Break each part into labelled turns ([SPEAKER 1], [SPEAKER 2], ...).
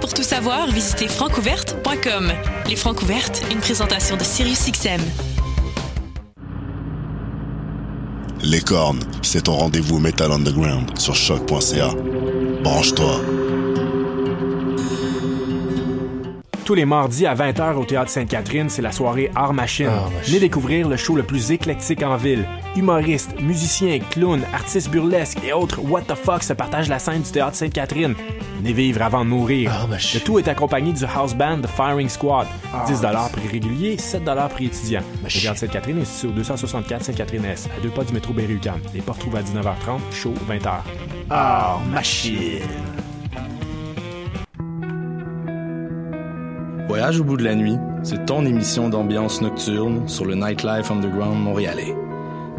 [SPEAKER 1] Pour tout savoir, visitez francouverte.com. Les Francouvertes, une présentation de SiriusXM.
[SPEAKER 2] Les cornes, c'est ton rendez-vous Metal Underground sur choc.ca. Branche-toi.
[SPEAKER 3] Tous les mardis à 20h au Théâtre Sainte-Catherine, c'est la soirée Art Machine.
[SPEAKER 4] Art Machine.
[SPEAKER 3] Venez découvrir le show le plus éclectique en ville. Humoristes, musiciens, clowns, artistes burlesques et autres what the fuck se partagent la scène du Théâtre Sainte-Catherine. Venez vivre avant de mourir.
[SPEAKER 4] Machine.
[SPEAKER 3] Le tout est accompagné du house band The Firing Squad. 10 prix régulier, 7 prix étudiant. Le
[SPEAKER 4] Machine.
[SPEAKER 3] Théâtre Sainte-Catherine est situé au 264 Sainte-Catherine-Est, à deux pas du métro Berry-UQAM. Les portes trouvent à 19h30, show 20h.
[SPEAKER 4] Art Machine.
[SPEAKER 5] Voyage au bout de la nuit, c'est ton émission d'ambiance nocturne sur le Nightlife Underground montréalais.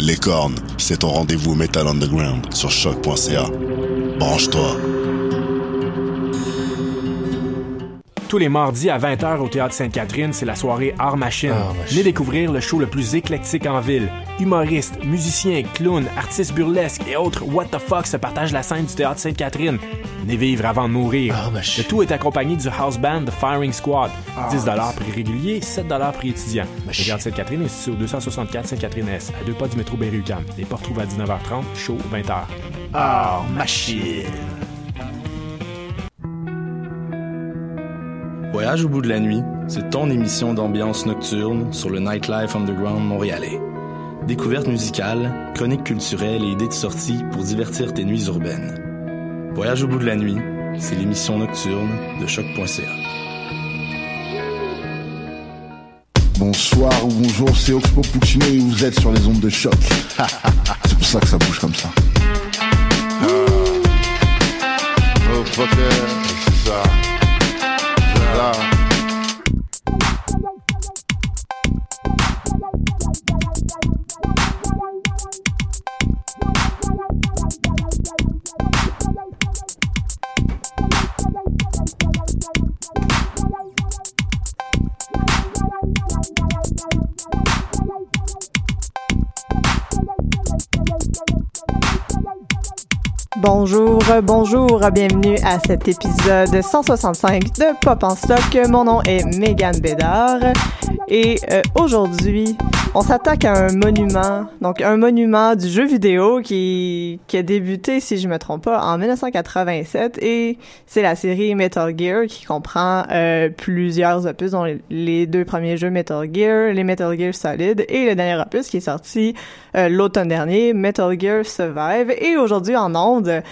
[SPEAKER 2] Les cornes, c'est ton rendez-vous Metal Underground sur choc.ca. Branche-toi.
[SPEAKER 3] Tous les mardis à 20h au Théâtre Sainte-Catherine, c'est la soirée Art Machine.
[SPEAKER 4] Art Machine.
[SPEAKER 3] Venez découvrir le show le plus éclectique en ville. Humoristes, musiciens, clowns, artistes burlesques et autres what the fuck se partagent la scène du Théâtre Sainte-Catherine. Venez vivre avant de mourir.
[SPEAKER 4] Art Machine.
[SPEAKER 3] Le tout est accompagné du house band The Firing Squad. 10 prix régulier, 7 prix étudiant. Le
[SPEAKER 4] Machine.
[SPEAKER 3] Théâtre Sainte-Catherine est situé au 264 Sainte-Catherine-Est, à deux pas du métro Berry-UQAM. Les portes trouvent à 19h30, show 20h.
[SPEAKER 4] Art Machine.
[SPEAKER 5] Voyage au bout de la nuit, c'est ton émission d'ambiance nocturne sur le Nightlife Underground montréalais. Découvertes musicales, chroniques culturelles et idées de sortie pour divertir tes nuits urbaines. Voyage au bout de la nuit, c'est l'émission nocturne de choc.ca.
[SPEAKER 6] Bonsoir ou bonjour, c'est Oxpo Puccino et vous êtes sur les ondes de choc. c'est pour ça que ça bouge comme ça.
[SPEAKER 7] Oh, fucker, c'est ça. C'est
[SPEAKER 8] Bonjour, bonjour, bienvenue à cet épisode 165 de Pop en stock. Mon nom est Megan Bédard et euh, aujourd'hui, on s'attaque à un monument, donc un monument du jeu vidéo qui, qui a débuté, si je me trompe pas, en 1987 et c'est la série Metal Gear qui comprend euh, plusieurs opus, dont les- deux premiers jeux Metal Gear, les Metal Gear Solid et le dernier opus qui est sorti euh, l'automne dernier, Metal Gear Survive. Et aujourd'hui en ondes,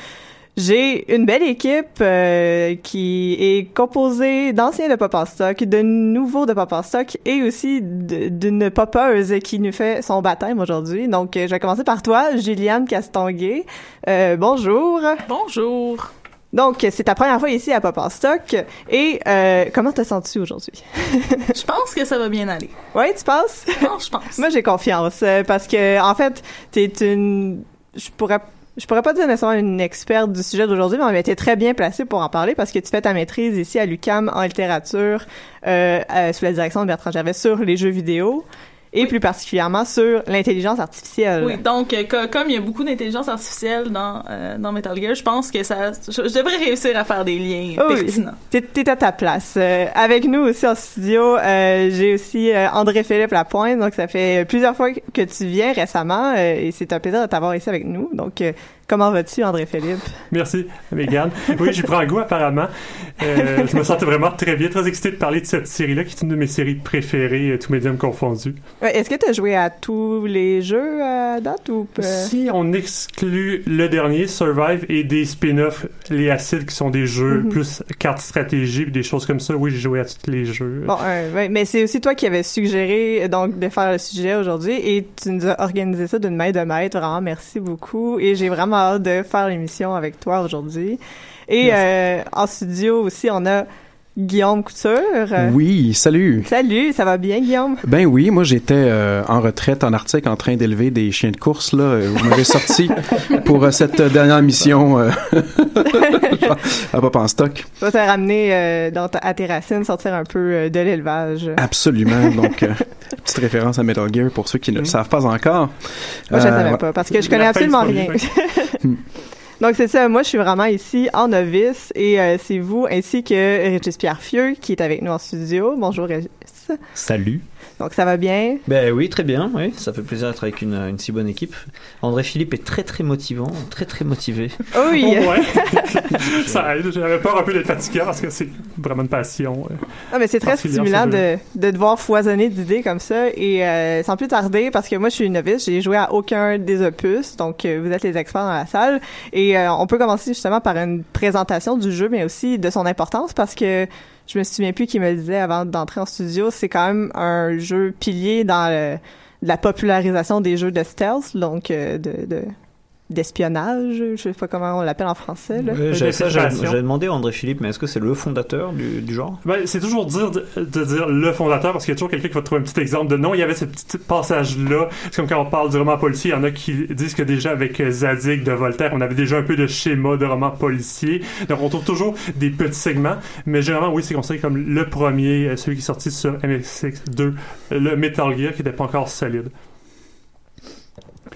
[SPEAKER 8] j'ai une belle équipe euh, qui est composée d'anciens de Pop en Stock, de nouveaux de Pop en Stock et aussi d'une popeuse qui nous fait son baptême aujourd'hui. Donc, euh, je vais commencer par toi, Juliane Castonguay. Euh, bonjour.
[SPEAKER 9] Bonjour.
[SPEAKER 8] Donc, c'est ta première fois ici à Pop en Stock. Et euh, comment te sens-tu aujourd'hui?
[SPEAKER 9] Je pense que ça va bien aller.
[SPEAKER 8] Oui, tu penses?
[SPEAKER 9] Non, je pense.
[SPEAKER 8] Moi, j'ai confiance euh, parce que en fait, t'es une je pourrais je pourrais pas dire nécessairement une experte du sujet d'aujourd'hui, mais tu es très bien placée pour en parler parce que tu fais ta maîtrise ici à l'UCAM en littérature euh, euh, sous la direction de Bertrand Gervais sur les jeux vidéo et plus particulièrement sur l'intelligence artificielle.
[SPEAKER 9] Oui, donc euh, co- comme il y a beaucoup d'intelligence artificielle dans, euh, dans Metal Gear, je pense que ça, je, je devrais réussir à faire des liens
[SPEAKER 8] Oh oui.
[SPEAKER 9] pertinents.
[SPEAKER 8] T'es, t'es à ta place. Euh, avec nous aussi en studio, euh, j'ai aussi André-Philippe Lapointe. Donc, ça fait plusieurs fois que tu viens récemment et c'est un plaisir de t'avoir ici avec nous. Donc, Comment vas-tu, André-Philippe?
[SPEAKER 10] Merci, Mégane. Oui, j'y prends goût apparemment. Euh, je me sentais vraiment très bien, très excité de parler de cette série-là, qui est une de mes séries préférées, euh, tous médiums confondus.
[SPEAKER 8] Est-ce que tu as joué à tous les jeux à date ou pas?
[SPEAKER 10] Si on exclut le dernier, Survive, et des spin-offs, les acides, qui sont des jeux
[SPEAKER 8] Mhm.
[SPEAKER 10] plus cartes stratégie, des choses comme ça, oui, j'ai joué à tous les jeux.
[SPEAKER 8] Bon, euh, ouais, mais c'est aussi toi qui avais suggéré euh, donc de faire le sujet aujourd'hui et tu nous as organisé ça d'une main de maître. Vraiment, merci beaucoup. Et j'ai vraiment hâte de faire l'émission avec toi aujourd'hui. Et euh, en studio aussi, on a Guillaume Couture.
[SPEAKER 11] Oui, salut.
[SPEAKER 8] Salut, ça va bien, Guillaume?
[SPEAKER 11] Ben oui, moi j'étais euh, en retraite en Arctique en train d'élever des chiens de course là. euh, Vous m'avez sorti pour euh, cette dernière mission euh, à Pop en stock.
[SPEAKER 8] Ça t'a ramené dans ta- à tes racines, sortir un peu de l'élevage.
[SPEAKER 11] Absolument. Donc petite référence à Metal Gear pour ceux qui ne le savent pas encore.
[SPEAKER 8] Moi, je ne
[SPEAKER 11] Euh,
[SPEAKER 8] savais
[SPEAKER 11] ouais.
[SPEAKER 8] pas parce que je connais absolument rien. Donc, c'est ça. Moi, je suis vraiment ici en novice et euh, c'est vous ainsi que Régis Pierre Fieux qui est avec nous en studio. Bonjour, Régis.
[SPEAKER 12] Salut.
[SPEAKER 8] Donc, ça va bien?
[SPEAKER 12] Ben oui, très bien. Oui, ça fait plaisir d'être avec une, une si bonne équipe. André Philippe est très très motivant, très très motivé.
[SPEAKER 8] Oh oui!
[SPEAKER 10] Oh, ouais. ça aide. J'avais peur un peu d'être fatiguant parce que c'est vraiment une passion. euh.
[SPEAKER 8] Ah, mais c'est très stimulant
[SPEAKER 10] ce
[SPEAKER 8] de, de devoir foisonner d'idées comme ça. Et euh, sans plus tarder, parce que moi, je suis une novice, j'ai joué à aucun des opus, donc euh, vous êtes les experts dans la salle. Et euh, on peut commencer justement par une présentation du jeu, mais aussi de son importance, parce que je me souviens plus qui me disait avant d'entrer en studio, c'est quand même un jeu pilier dans la popularisation des jeux de stealth, donc euh, de... de d'espionnage, je sais pas comment on l'appelle en français. Là.
[SPEAKER 12] J'avais ça, j'avais demandé à André Philippe, mais est-ce que c'est le fondateur du, du genre?
[SPEAKER 10] Ben, c'est toujours dire de, de dire le fondateur parce qu'il y a toujours quelqu'un qui va trouver un petit exemple de non, il y avait ce petit passage-là. C'est comme quand on parle du roman policier, il y en a qui disent que déjà avec euh, Zadig de Voltaire, on avait déjà un peu de schéma de roman policier. Donc on trouve toujours des petits segments, mais généralement, oui, c'est considéré comme le premier, euh, celui qui est sorti sur MSX2, euh, le Metal Gear qui n'était pas encore solide.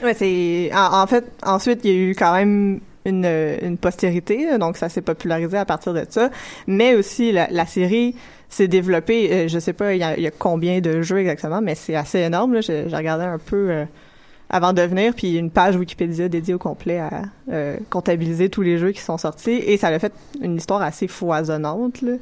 [SPEAKER 8] Ouais, c'est en, fait ensuite il y a eu quand même une, une postérité, donc ça s'est popularisé à partir de ça, mais aussi la, série s'est développée. euh, je sais pas il y, a, combien de jeux exactement, mais c'est assez énorme. là. J'ai j'ai regardé un peu euh, avant de venir, puis une page Wikipédia dédiée au complet à euh, comptabiliser tous les jeux qui sont sortis, et ça a fait une histoire assez foisonnante. Là.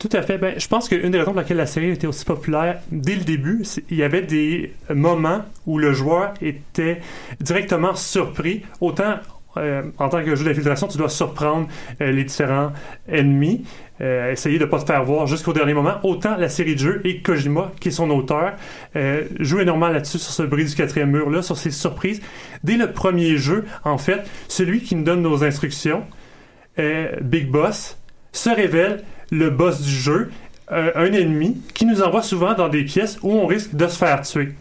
[SPEAKER 10] Tout à fait. Ben, je pense qu'une des raisons pour laquelle la série était aussi populaire dès le début, il y avait des moments où le joueur était directement surpris. Autant euh, en tant que jeu d'infiltration, tu dois surprendre euh, les différents ennemis, euh, essayer de pas te faire voir jusqu'au dernier moment. Autant la série de jeux et Kojima, qui est son auteur, euh, joue énormément là-dessus, sur ce bris du quatrième mur-là, sur ces surprises. Dès le premier jeu, en fait, celui qui nous donne nos instructions, Big Boss, se révèle le boss du jeu, euh, un ennemi qui nous envoie souvent dans des pièces où on risque de se faire tuer.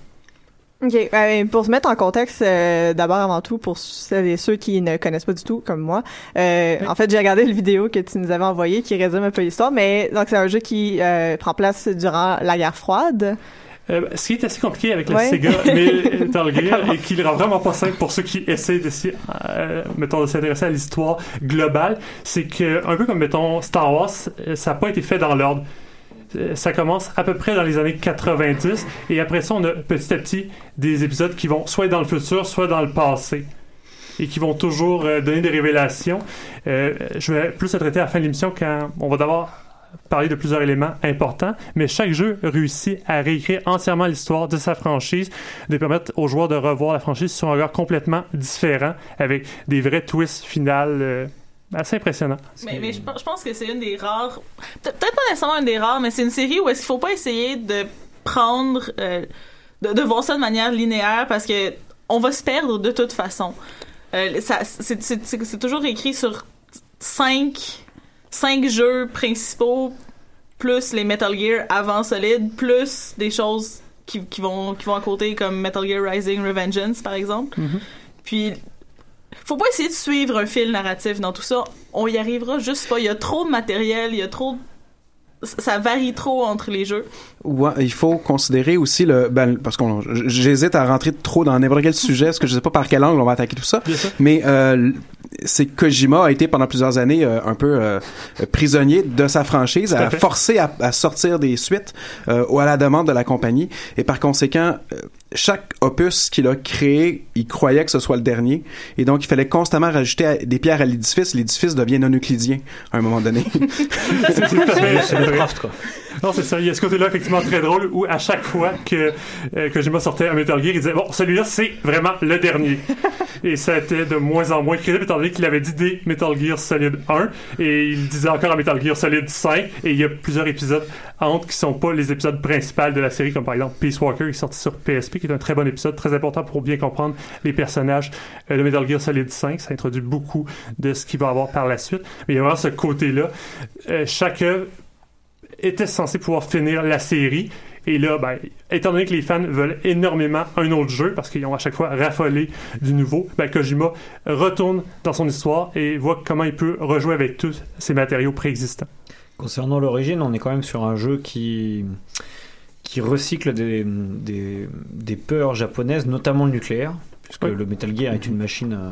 [SPEAKER 8] OK. euh, pour se mettre en contexte, euh, d'abord avant tout, pour celles et ceux qui ne connaissent pas du tout, comme moi, euh, en fait, j'ai regardé le vidéo que tu nous avais envoyé qui résume un peu l'histoire, mais donc c'est un jeu qui prend place durant la guerre froide.
[SPEAKER 10] Euh, ce qui est assez compliqué avec la
[SPEAKER 8] Ouais.
[SPEAKER 10] Sega Metal Gear et qui le rend vraiment pas simple pour ceux qui essaient de euh, mettons, de s'intéresser à l'histoire globale, c'est que, un peu comme, mettons, Star Wars, euh, ça n'a pas été fait dans l'ordre. Ça commence à peu près dans les années 90 et après ça, on a petit à petit des épisodes qui vont soit dans le futur, soit dans le passé et qui vont toujours euh, donner des révélations. Euh, je vais plus le traiter à la fin de l'émission quand on va d'abord parler de plusieurs éléments importants, mais chaque jeu réussit à réécrire entièrement l'histoire de sa franchise, de permettre aux joueurs de revoir la franchise sur un regard complètement différent, avec des vrais twists finales euh, assez impressionnants.
[SPEAKER 9] Mais, je, pense- que c'est une des rares, peut- peut-être pas nécessairement une des rares, mais c'est une série où est-ce qu'il faut pas essayer de prendre, euh, de, voir ça de manière linéaire parce que on va se perdre de toute façon. Euh, c'est toujours écrit sur cinq, cinq jeux principaux plus les Metal Gear avant Solid plus des choses qui, qui vont qui vont à côté comme Metal Gear Rising Revengeance par exemple. Puis faut pas essayer de suivre un fil narratif dans tout ça. On y arrivera juste pas. Il y a trop de matériel, il y a trop de- ça varie trop entre les jeux.
[SPEAKER 11] Ouais, il faut considérer aussi le ben, parce qu'on j'hésite à rentrer trop dans n'importe quel sujet parce que je sais pas par quel angle on va attaquer tout ça. Mais euh, c'est que Kojima a été pendant plusieurs années euh, un peu euh, prisonnier de sa franchise,
[SPEAKER 10] à
[SPEAKER 11] forcé à, à sortir des suites euh, ou à la demande de la compagnie. Et par conséquent, euh, chaque opus qu'il a créé, il croyait que ce soit le dernier. Et donc, il fallait constamment rajouter à- des pierres à l'édifice. L'édifice devient non euclidien à un moment donné.
[SPEAKER 10] C'est
[SPEAKER 12] C'est Lovecraft, quoi.
[SPEAKER 10] Non, c'est ça. Il y a ce côté-là effectivement très drôle où à chaque fois que euh, Kojima sortait un Metal Gear, il disait bon, celui-là c'est vraiment le dernier. Et ça était de moins en moins crédible étant donné qu'il avait dit des Metal Gear Solid 1 et il disait encore Metal Gear Solid 5 et il y a plusieurs épisodes entre qui sont pas les épisodes principaux de la série comme par exemple Peace Walker qui est sorti sur PSP qui est un très bon épisode très important pour bien comprendre les personnages euh, de Metal Gear Solid 5 ça introduit beaucoup de ce qu'il va avoir par la suite mais il y a vraiment ce côté-là Euh, chaque œuvre était censé pouvoir finir la série. Et là, ben, étant donné que les fans veulent énormément un autre jeu, parce qu'ils ont à chaque fois raffolé du nouveau, ben, Kojima retourne dans son histoire et voit comment il peut rejouer avec tous ces matériaux préexistants.
[SPEAKER 12] Concernant l'origine, on est quand même sur un jeu qui, qui recycle des, des, des peurs japonaises, notamment le nucléaire, puisque le Metal Gear est une machine euh,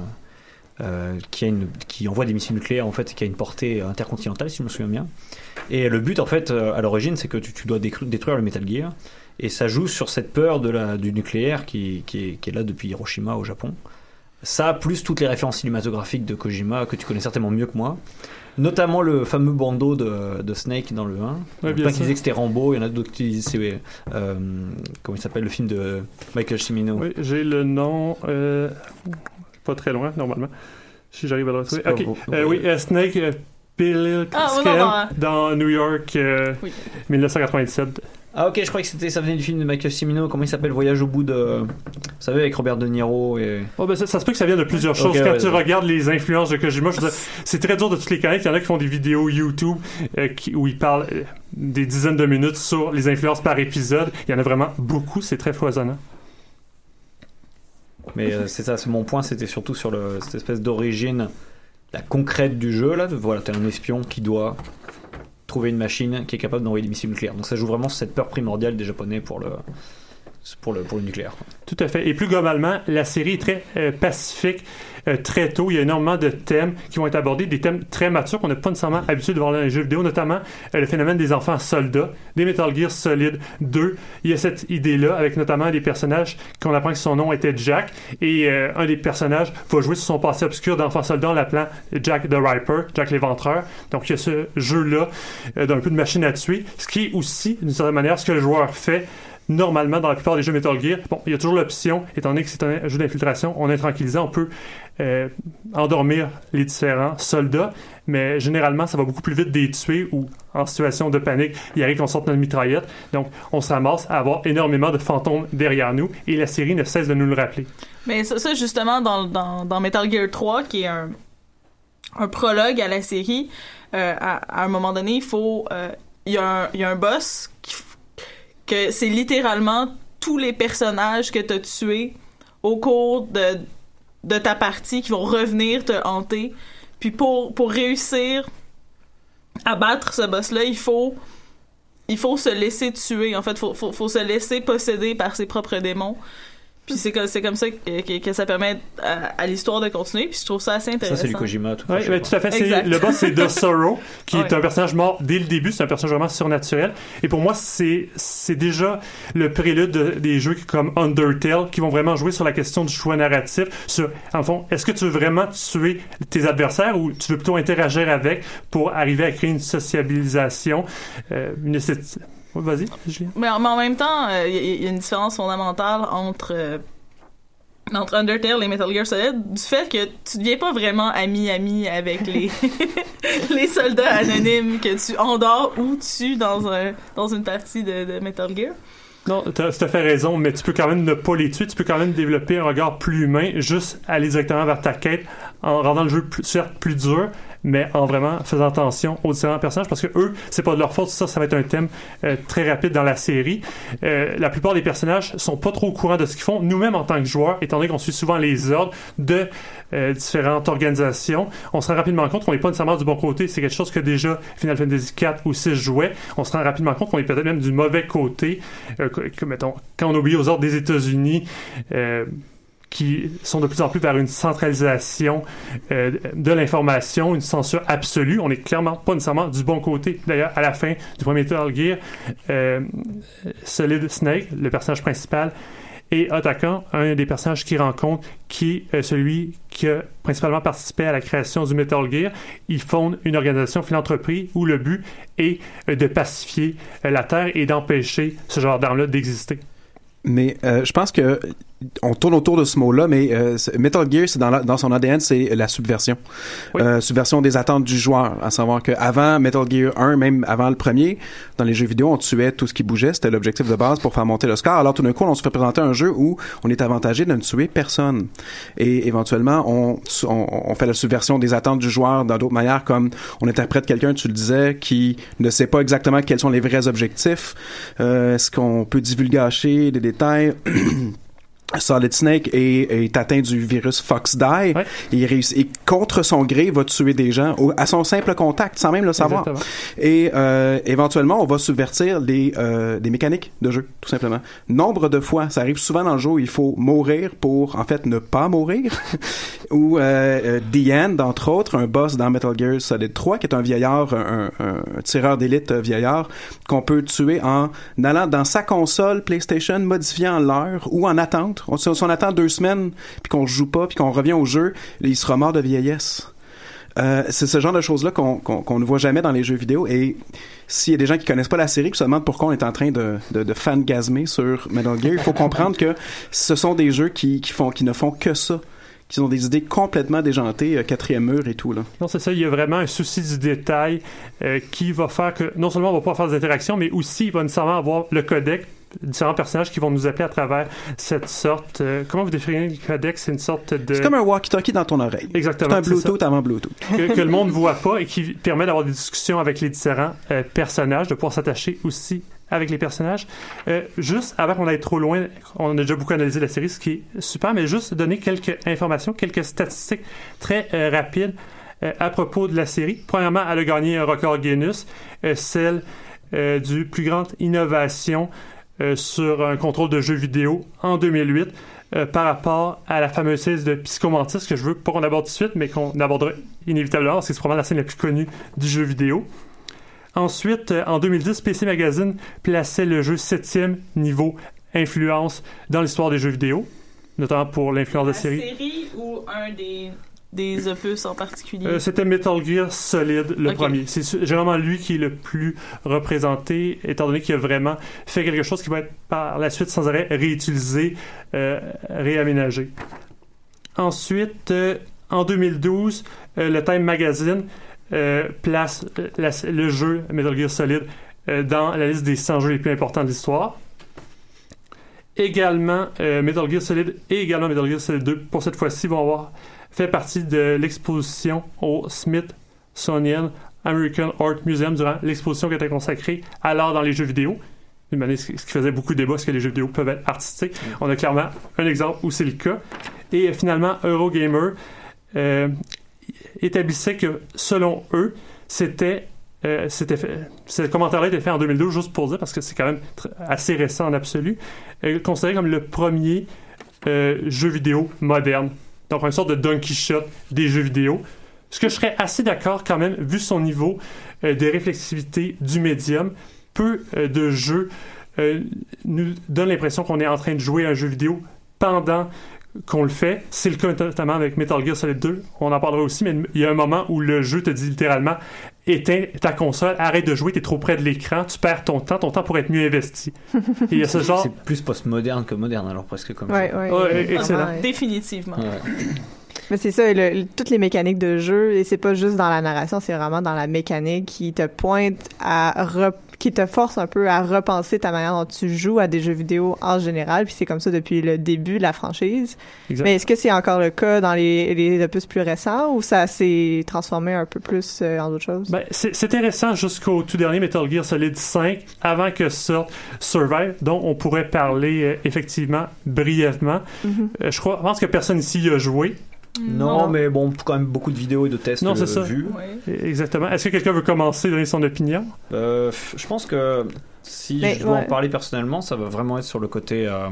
[SPEAKER 12] euh, qui, a une, qui envoie des missiles nucléaires, en fait, qui a une portée intercontinentale, si je me souviens bien. Et le but, en fait, euh, à l'origine, c'est que tu, tu dois détruire le Metal Gear. Et ça joue sur cette peur de la, du nucléaire qui, qui, est, qui est là depuis Hiroshima au Japon. Ça, plus toutes les références cinématographiques de Kojima que tu connais certainement mieux que moi. Notamment le fameux bandeau de, de Snake dans le 1.
[SPEAKER 10] Ouais, bien
[SPEAKER 12] plein qui disaient que c'était Rambo, il y en a d'autres qui disent c'est. euh, comment il s'appelle le film de Michael Cimino
[SPEAKER 10] Oui, j'ai le nom euh, pas très loin, normalement. Si j'arrive à le retrouver. Ok.
[SPEAKER 12] beau.
[SPEAKER 10] Euh, oui, euh, Snake euh, Pilkington
[SPEAKER 9] Ah, oui, non, non, hein.
[SPEAKER 10] dans New York euh,
[SPEAKER 9] Oui.
[SPEAKER 10] 1997.
[SPEAKER 12] Ah ok, je croyais que c'était ça venait du film de Michael Cimino, comment il s'appelle? Voyage au bout de... Vous savez, avec Robert De Niro et...
[SPEAKER 10] Oh, ben, ça, ça se peut que ça vienne de plusieurs choses. Quand
[SPEAKER 12] ouais,
[SPEAKER 10] tu
[SPEAKER 12] ouais.
[SPEAKER 10] regardes les influences de Kojima, c'est très dur de toutes les connaître. Il y en a qui font des vidéos YouTube euh, qui- où ils parlent euh, des dizaines de minutes sur les influences par épisode. Il y en a vraiment beaucoup. C'est très foisonnant.
[SPEAKER 12] Mais euh, c'est ça, mon point, c'était surtout sur cette espèce d'origine la concrète du jeu. Là, voilà, t'es un espion qui doit trouver une machine qui est capable d'envoyer des missiles nucléaires. Donc ça joue vraiment sur cette peur primordiale des Japonais pour le, pour le, nucléaire.
[SPEAKER 10] Tout à fait. Et plus globalement, la série est très euh, pacifique. euh, très tôt, il y a énormément de thèmes qui vont être abordés, des thèmes très matures qu'on n'a pas nécessairement habitué de voir dans les jeux vidéo, notamment euh, le phénomène des enfants soldats, des Metal Gear Solid 2. Il y a cette idée-là, avec notamment des personnages qu'on apprend que son nom était Jack, et un des personnages va jouer sur son passé obscur d'enfant soldat en l'appelant Jack the Riper, Jack l'éventreur. Donc il y a ce jeu-là d'un peu de machine à tuer, ce qui est aussi, d'une certaine manière, ce que le joueur fait normalement dans la plupart des jeux Metal Gear. Bon, il y a toujours l'option, étant donné que c'est un jeu d'infiltration, on est tranquillisant, on peut euh, endormir les différents soldats, mais généralement, ça va beaucoup plus vite des tuer ou en situation de panique, il arrive qu'on sorte notre mitraillette. Donc, on se ramasse à avoir énormément de fantômes derrière nous et la série ne cesse de nous le rappeler.
[SPEAKER 9] Mais ça, ça, justement, dans, dans, Metal Gear 3, qui est un, un prologue à la série, euh, à, un moment donné, il faut. euh, Il y, a un- il y a un boss qui que c'est littéralement tous les personnages que tu as tués au cours de, de ta partie qui vont revenir te hanter. Puis pour, pour réussir à battre ce boss-là, il faut il faut se laisser tuer. En fait, faut, faut, faut se laisser posséder par ses propres démons. Puis c'est comme, c'est comme ça que, que, que ça permet à, à l'histoire de continuer. Puis je trouve ça assez
[SPEAKER 12] Ça,
[SPEAKER 9] intéressant.
[SPEAKER 12] c'est du Kojima. Tout,
[SPEAKER 10] Oui, ben, tout à fait. Le boss, c'est The Sorrow, qui est
[SPEAKER 9] Ouais.
[SPEAKER 10] un personnage mort dès le début. C'est un personnage vraiment surnaturel. Et pour moi, c'est c'est déjà le prélude de- des jeux comme Undertale, qui vont vraiment jouer sur la question du choix narratif. Sur, en fond, est-ce que tu veux vraiment tuer tes adversaires ou tu veux plutôt interagir avec pour arriver à créer une sociabilisation, euh, une esthétique. Vas-y, Julien.
[SPEAKER 9] Mais en, mais en même temps, euh, il y, a- il y a une différence fondamentale entre euh, entre Undertale et Metal Gear Solid du fait que tu deviens pas vraiment ami-ami avec les les soldats anonymes que tu endors ou tues dans un dans une partie de, de Metal Gear.
[SPEAKER 10] Non, t'as tout à fait raison, mais tu peux quand même ne pas les tuer, tu peux quand même développer un regard plus humain, juste aller directement vers ta quête, en rendant le jeu plus, certes plus dur, mais en vraiment faisant attention aux différents personnages, parce que eux, c'est pas de leur faute, ça, ça va être un thème euh, très rapide dans la série. Euh, la plupart des personnages sont pas trop au courant de ce qu'ils font. Nous-mêmes, en tant que joueurs, étant donné qu'on suit souvent les ordres de euh, différentes organisations, on se rend rapidement compte qu'on n'est pas nécessairement du bon côté. C'est quelque chose que déjà Final Fantasy 4 ou 6 jouait. On se rend rapidement compte qu'on est peut-être même du mauvais côté. Que, mettons, quand on obéit aux ordres des États-Unis, qui sont de plus en plus vers une centralisation euh, de l'information, une censure absolue. On n'est clairement pas nécessairement du bon côté. D'ailleurs, à la fin du premier Metal Gear, euh, Solid Snake, le personnage principal, et Otakan, un des personnages qu'il rencontre, qui est euh, celui qui a principalement participé à la création du Metal Gear. Ils fondent une organisation philanthropie où le but est euh, de pacifier la Terre et d'empêcher ce genre d'armes-là d'exister.
[SPEAKER 11] Mais je pense que on tourne autour de ce mot-là, mais euh, Metal Gear, c'est dans, la- dans son ADN, c'est la subversion. Euh, subversion des attentes du joueur. À savoir qu'avant Metal Gear 1, même avant le premier, dans les jeux vidéo, on tuait tout ce qui bougeait. C'était l'objectif de base pour faire monter le score. Alors tout d'un coup, on se fait présenter un jeu où on est avantagé de ne tuer personne. Et éventuellement, on, on, on fait la subversion des attentes du joueur dans d'autres manières, comme on interprète quelqu'un, tu le disais, qui ne sait pas exactement quels sont les vrais objectifs. Euh, Est-ce qu'on peut divulgacher des détails? Solid Snake est, est atteint du virus FoxDie. Et il réussit, et contre son gré, va tuer des gens au- à son simple contact, sans même le savoir.
[SPEAKER 10] Exactement.
[SPEAKER 11] Et euh, éventuellement, on va subvertir des, euh, des mécaniques de jeu, tout simplement. Nombre de fois, ça arrive souvent dans le jeu où il faut mourir pour, en fait, ne pas mourir. Ou euh, euh, The End, entre autres, un boss dans Metal Gear Solid 3, qui est un vieillard, un, un- un tireur d'élite vieillard, qu'on peut tuer en allant dans sa console PlayStation, modifiant l'heure ou en attente. On, si on attend deux semaines, puis qu'on joue pas, puis qu'on revient au jeu, il sera mort de vieillesse. Euh, c'est ce genre de choses-là qu'on ne voit jamais dans les jeux vidéo. Et s'il y a des gens qui connaissent pas la série, qui se demandent pourquoi on est en train de, de, fangasmer sur Metal Gear, il faut comprendre que ce sont des jeux qui, font, qui ne font que ça. Qui ont des idées complètement déjantées, euh, quatrième mur et tout. Là.
[SPEAKER 10] Non, c'est ça. Il y a vraiment un souci du détail euh, qui va faire que non seulement on va pouvoir faire des interactions, mais aussi il va nécessairement avoir le codec différents personnages qui vont nous appeler à travers cette sorte. euh, comment vous définissez le codec C'est une sorte de.
[SPEAKER 11] C'est comme un walkie-talkie dans ton oreille.
[SPEAKER 10] Exactement.
[SPEAKER 11] C'est un Bluetooth avant Bluetooth.
[SPEAKER 10] que, que le monde ne voit pas et qui permet d'avoir des discussions avec les différents euh, personnages, de pouvoir s'attacher aussi avec les personnages. Euh, juste avant qu'on aille trop loin, on a déjà beaucoup analysé la série, ce qui est super, mais juste donner quelques informations, quelques statistiques très euh, rapides euh, à propos de la série. Premièrement, elle a gagné un record Guinness, celle du plus grande innovation sur un contrôle de jeux vidéo en 2008 euh, par rapport à la fameuse scène de Psychomantis que je veux pas qu'on aborde tout de suite, mais qu'on abordera inévitablement parce que c'est probablement la scène la plus connue du jeu vidéo. Ensuite, euh, en 2010, PC Magazine plaçait le jeu 7e niveau influence dans l'histoire des jeux vidéo, notamment pour l'influence de La série.
[SPEAKER 9] série ou un des, des opus en particulier?
[SPEAKER 10] Euh, C'était Metal Gear Solid, le premier. C'est généralement lui qui est le plus représenté, étant donné qu'il a vraiment fait quelque chose qui va être par la suite sans arrêt réutilisé, euh, réaménagé. Ensuite, euh, en 2012, euh, le Time Magazine place la- le jeu Metal Gear Solid dans la liste des 100 jeux les plus importants de l'histoire. Également, euh, Metal Gear Solid et également Metal Gear Solid 2, pour cette fois-ci, vont avoir fait partie de l'exposition au Smithsonian American Art Museum durant l'exposition qui était consacrée à l'art dans les jeux vidéo. Une manière, ce qui faisait beaucoup de débat, est-ce que les jeux vidéo peuvent être artistiques? On a clairement un exemple où c'est le cas. Et finalement, Eurogamer euh, établissait que, selon eux, c'était euh, c'était ce commentaire-là était fait en 2012, juste pour dire, parce que c'est quand même assez récent en absolu, euh, considéré comme le premier euh, jeu vidéo moderne. Donc, une sorte de Don Quichotte des jeux vidéo. Ce que je serais assez d'accord quand même, vu son niveau euh, de réflexivité du médium, peu euh, de jeux euh, nous donnent l'impression qu'on est en train de jouer un jeu vidéo pendant qu'on le fait. C'est le cas notamment avec Metal Gear Solid 2. On en parlera aussi, mais il y a un moment où le jeu te dit littéralement éteins ta console, arrête de jouer, t'es trop près de l'écran, tu perds ton temps, ton temps pourrait être mieux investi. Et il y a ce genre.
[SPEAKER 12] C'est plus post-moderne que moderne, alors presque comme
[SPEAKER 8] Ouais,
[SPEAKER 12] ça.
[SPEAKER 8] ouais.
[SPEAKER 10] Ouais, excellent.
[SPEAKER 9] Définitivement.
[SPEAKER 8] Mais c'est ça, le- le- toutes les mécaniques de jeu, et c'est pas juste dans la narration, c'est vraiment dans la mécanique qui te pointe à re- qui te force un peu à repenser ta manière dont tu joues à des jeux vidéo en général, puis c'est comme ça depuis le début de la franchise.
[SPEAKER 10] Exact.
[SPEAKER 8] Mais est-ce que c'est encore le cas dans les, les opus plus récents ou ça s'est transformé un peu plus euh, en d'autres choses?
[SPEAKER 10] Ben, c'est- c'était récent jusqu'au tout dernier Metal Gear Solid 5, avant que sorte Survive, dont on pourrait parler euh, effectivement brièvement.
[SPEAKER 8] Mhm.
[SPEAKER 10] Euh, je crois, je pense que personne ici y a joué.
[SPEAKER 12] Non, mais bon, quand même beaucoup de vidéos et de tests
[SPEAKER 10] Non, c'est
[SPEAKER 12] euh,
[SPEAKER 10] ça.
[SPEAKER 12] vus.
[SPEAKER 10] Exactement. Est-ce que quelqu'un veut commencer, donner son opinion?
[SPEAKER 12] Euh, je pense que si
[SPEAKER 8] Mais,
[SPEAKER 12] je dois
[SPEAKER 8] ouais.
[SPEAKER 12] en parler personnellement, ça va vraiment être sur le côté euh,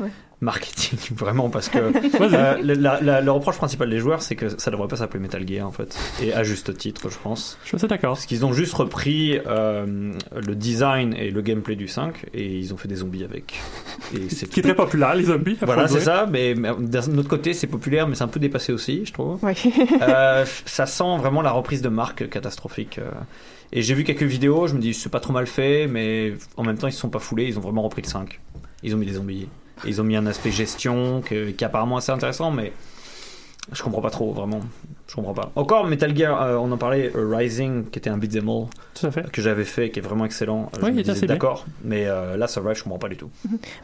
[SPEAKER 8] Ouais.
[SPEAKER 12] Marketing, vraiment, parce que euh, le, la- la- le reproche principal des joueurs, c'est que ça devrait pas s'appeler Metal Gear, en fait. Et à juste titre, je pense.
[SPEAKER 10] Je suis assez d'accord.
[SPEAKER 12] Parce qu'ils ont juste repris euh, le design et le gameplay du 5 et ils ont fait des zombies avec. Et c'est
[SPEAKER 10] Qui est très populaire, les zombies.
[SPEAKER 12] Voilà, c'est ça, mais, mais d'un autre côté, c'est populaire, mais c'est un peu dépassé aussi, je trouve. Euh, ça sent vraiment la reprise de marque catastrophique. Et j'ai vu quelques vidéos, je me dis, c'est pas trop mal fait, mais en même temps, ils se sont pas foulés, ils ont vraiment repris le 5. Ils ont mis des zombies. Ils ont mis un aspect gestion qui est apparemment assez intéressant, mais je comprends pas trop, vraiment. Je comprends pas. Encore Metal Gear, euh, on en parlait, euh, Rising, qui était un beat'em all,
[SPEAKER 10] Tout à fait.
[SPEAKER 12] que j'avais fait, qui est vraiment excellent. Euh,
[SPEAKER 10] Oui,
[SPEAKER 12] je
[SPEAKER 10] il
[SPEAKER 12] me
[SPEAKER 10] est
[SPEAKER 12] disais,
[SPEAKER 10] assez bien.
[SPEAKER 12] D'accord, mais euh, là, Survive, je comprends pas du tout.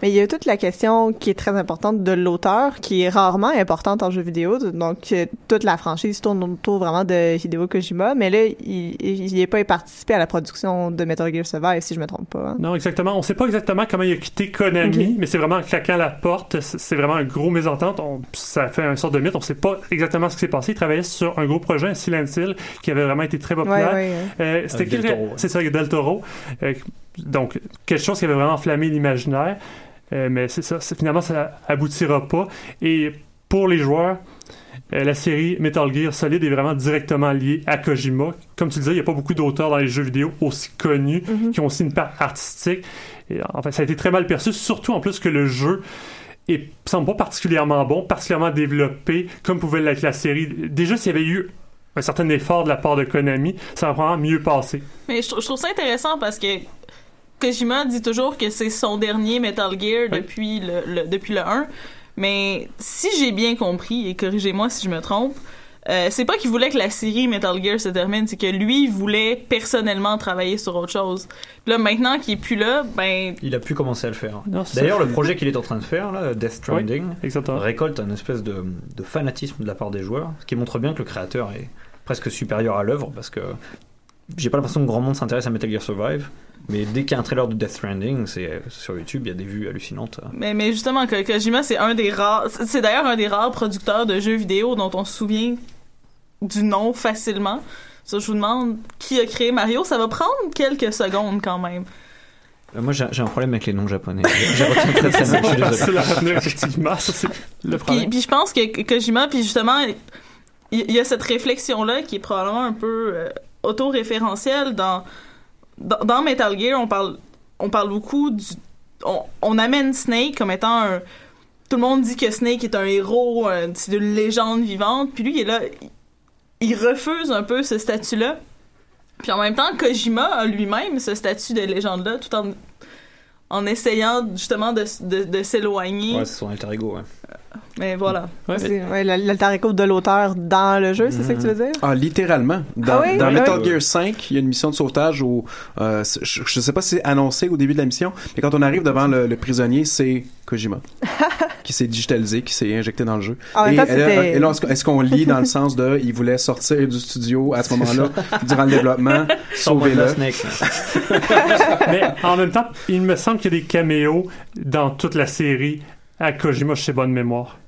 [SPEAKER 8] Mais il y a toute la question qui est très importante de l'auteur, qui est rarement importante en jeu vidéo. Donc, toute la franchise tourne autour vraiment de Hideo Kojima. Mais là, il il n'est pas participé à la production de Metal Gear Survive, si je me trompe pas. hein.
[SPEAKER 10] Non, exactement. On sait pas exactement comment il a quitté Konami, mais c'est vraiment en claquant la porte. C'est c'est vraiment un gros mésentente. On- ça fait un sort de mythe. On sait pas exactement ce qui s'est passé. Il travaillait sur un gros projet, un Silent Hill, qui avait vraiment été très populaire.
[SPEAKER 8] Ouais, ouais, ouais.
[SPEAKER 10] Euh, C'était
[SPEAKER 12] Avec Del
[SPEAKER 10] quel-
[SPEAKER 12] Toro, ouais.
[SPEAKER 10] C'est ça, avec Del Toro. Euh, donc, quelque chose qui avait vraiment enflammé l'imaginaire. Euh, mais c'est ça. Finalement, ça aboutira pas. Et pour les joueurs, euh, la série Metal Gear Solid est vraiment directement liée à Kojima. Comme tu le disais, il n'y a pas beaucoup d'auteurs dans les jeux vidéo aussi connus
[SPEAKER 8] Mhm.
[SPEAKER 10] qui ont aussi une part artistique. Et, en fait, ça a été très mal perçu, surtout en plus que le jeu et semble pas particulièrement bon, particulièrement développé, comme pouvait l'être la série. Déjà, s'il y avait eu un certain effort de la part de Konami, ça aurait probablement mieux passé.
[SPEAKER 9] Mais je, trou- je trouve ça intéressant parce que Kojima dit toujours que c'est son dernier Metal Gear
[SPEAKER 10] Oui.
[SPEAKER 9] depuis le, le- depuis le 1. Mais si j'ai bien compris, et corrigez-moi si je me trompe, euh, c'est pas qu'il voulait que la série Metal Gear se termine, c'est que lui il voulait personnellement travailler sur autre chose. Puis là, maintenant qu'il est plus là, ben,
[SPEAKER 12] Il a pu commencer à le faire. D'ailleurs, le projet qu'il est en train de faire, là, Death Stranding, récolte un espèce de, de fanatisme de la part des joueurs, ce qui montre bien que le créateur est presque supérieur à l'œuvre, parce que j'ai pas l'impression que grand monde s'intéresse à Metal Gear Survive, mais dès qu'il y a un trailer de Death Stranding, c'est sur YouTube, il y a des vues hallucinantes.
[SPEAKER 9] mais, mais justement, Ko- Kojima, c'est un des rares, c'est d'ailleurs un des rares producteurs de jeux vidéo dont on se souvient du nom facilement. Ça, je vous demande qui a créé Mario? Ça va prendre quelques secondes quand même.
[SPEAKER 12] Euh, moi, j'ai un problème avec les noms japonais. J'ai retenu très je suis désolé.
[SPEAKER 10] effectivement. Ça, c'est le
[SPEAKER 9] Puis,
[SPEAKER 10] problème.
[SPEAKER 9] puis je pense que Kojima, puis justement, il il y, a cette réflexion-là qui est probablement un peu euh, autoréférentielle dans, dans, dans Metal Gear. On parle, on parle beaucoup du. On, amène Snake comme étant un. Tout le monde dit que Snake est un héros, c'est une légende vivante. Puis lui, il est là. il- refuse un peu ce statut-là. Puis en même temps, Kojima a lui-même ce statut de légende-là, tout en, en essayant justement de, de, de s'éloigner.
[SPEAKER 12] Ouais, c'est son alter ego. ouais.
[SPEAKER 9] Mais voilà.
[SPEAKER 10] Ouais,
[SPEAKER 8] C'est ouais, la- l'alter ego de l'auteur dans le jeu, c'est ça que tu veux dire?
[SPEAKER 11] Ah, littéralement. Dans,
[SPEAKER 8] Ah oui?
[SPEAKER 11] dans
[SPEAKER 8] Oui,
[SPEAKER 11] Metal
[SPEAKER 12] oui.
[SPEAKER 11] Gear 5, il y a une mission de sauvetage où, euh, je, je sais pas si c'est annoncé au début de la mission, mais quand on arrive devant le, le prisonnier, c'est Kojima. qui s'est digitalisé, qui s'est injecté dans le jeu.
[SPEAKER 8] En même
[SPEAKER 11] et, et là,
[SPEAKER 8] c'était-
[SPEAKER 11] et là, est-ce qu'on- lit dans le sens de, il voulait sortir du studio à ce moment-là, durant le développement,
[SPEAKER 12] là.
[SPEAKER 10] Mais en même temps, il me semble qu'il y a des caméos dans toute la série à Kojima, sais bonne mémoire.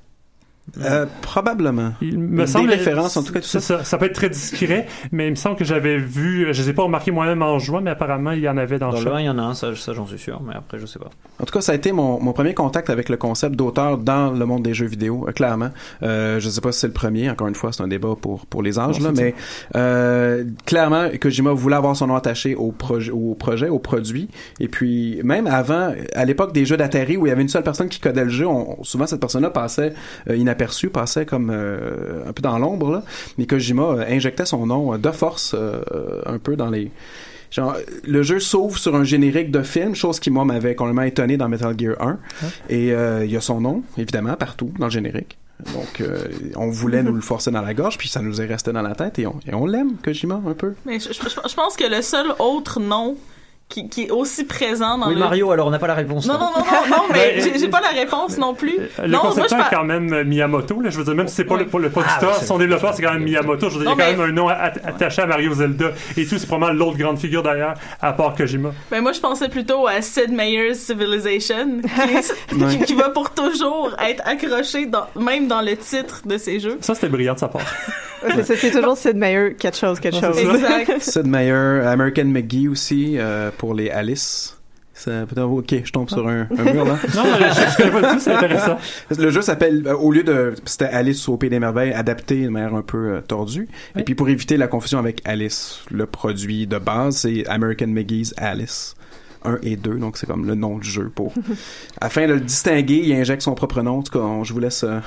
[SPEAKER 11] Euh, probablement.
[SPEAKER 10] Il me
[SPEAKER 11] Des
[SPEAKER 10] semble
[SPEAKER 11] références, en tout cas, tout
[SPEAKER 10] ça. Ça peut être très discret, mais il me semble que j'avais vu, je les ai pas remarqués moi-même en jouant, mais apparemment il y en avait dans,
[SPEAKER 12] Dans
[SPEAKER 10] le.
[SPEAKER 12] 1, il y en a un, ça, ça j'en suis sûr, mais après, je sais pas.
[SPEAKER 11] En tout cas, ça a été mon, mon premier contact avec le concept d'auteur dans le monde des jeux vidéo, euh, clairement. Euh, je sais pas si c'est le premier, encore une fois, c'est un débat pour, pour les âges,
[SPEAKER 10] Non,
[SPEAKER 11] là, mais euh, clairement, Kojima voulait avoir son nom attaché au, projet, au projet, au produit. Et puis, même avant, à l'époque des jeux d'Atari, où il y avait une seule personne qui codait le jeu, on- souvent cette personne-là passait inaperçue, passait comme euh, un peu dans l'ombre, là. Mais Kojima euh, injectait son nom euh, de force euh, un peu dans les... Genre, le jeu s'ouvre sur un générique de film, chose qui, moi, m'avait complètement étonné dans Metal Gear 1. Et euh, il y a son nom, évidemment, partout dans le générique. Donc, euh, on voulait nous le forcer dans la gorge, puis ça nous est resté dans la tête, et on, et on l'aime, Kojima, un peu.
[SPEAKER 9] Mais je, je- je pense que le seul autre nom qui, qui est aussi présent dans
[SPEAKER 12] Oui,
[SPEAKER 9] le...
[SPEAKER 12] Mario, alors on n'a pas la réponse.
[SPEAKER 9] Non, non, non, non, non, mais j'ai pas la réponse non plus.
[SPEAKER 10] Le
[SPEAKER 9] non, moi, je
[SPEAKER 10] concepteur est quand même euh, Miyamoto. Là, je veux dire, même si c'est pas le, producteur,
[SPEAKER 12] Ah, c'est-
[SPEAKER 10] son développeur, c'est quand même Miyamoto. Je veux dire,
[SPEAKER 9] Non,
[SPEAKER 10] il y a quand
[SPEAKER 9] mais-
[SPEAKER 10] même un nom at- attaché à Mario Zelda et tout. C'est probablement l'autre grande figure d'ailleurs, à part Kojima.
[SPEAKER 9] Ben moi, je pensais plutôt à Sid Meier's Civilization, qui,
[SPEAKER 11] Ouais.
[SPEAKER 9] qui- qui va pour toujours être accroché, dans, même dans le titre de ses jeux.
[SPEAKER 10] Ça, c'était brillant de sa part.
[SPEAKER 8] C'est- C'est c'est toujours Sid Meier, quelque chose, quelque chose.
[SPEAKER 9] Exact.
[SPEAKER 11] Sid Meier, American McGee aussi, euh, pour les Alice. Ça, ok, je tombe sur un, un mur là.
[SPEAKER 10] Non, je, je connais pas du tout, c'est intéressant.
[SPEAKER 11] Le jeu s'appelle, euh, au lieu de, c'était Alice au Pays des Merveilles, adapté de manière un peu euh, tordue. Et puis pour éviter la confusion avec Alice, le produit de base, c'est American McGee's Alice. 1 et 2, donc c'est comme le nom du jeu pour. Afin de le distinguer, il injecte son propre nom. En tout cas, on- je vous laisse, euh,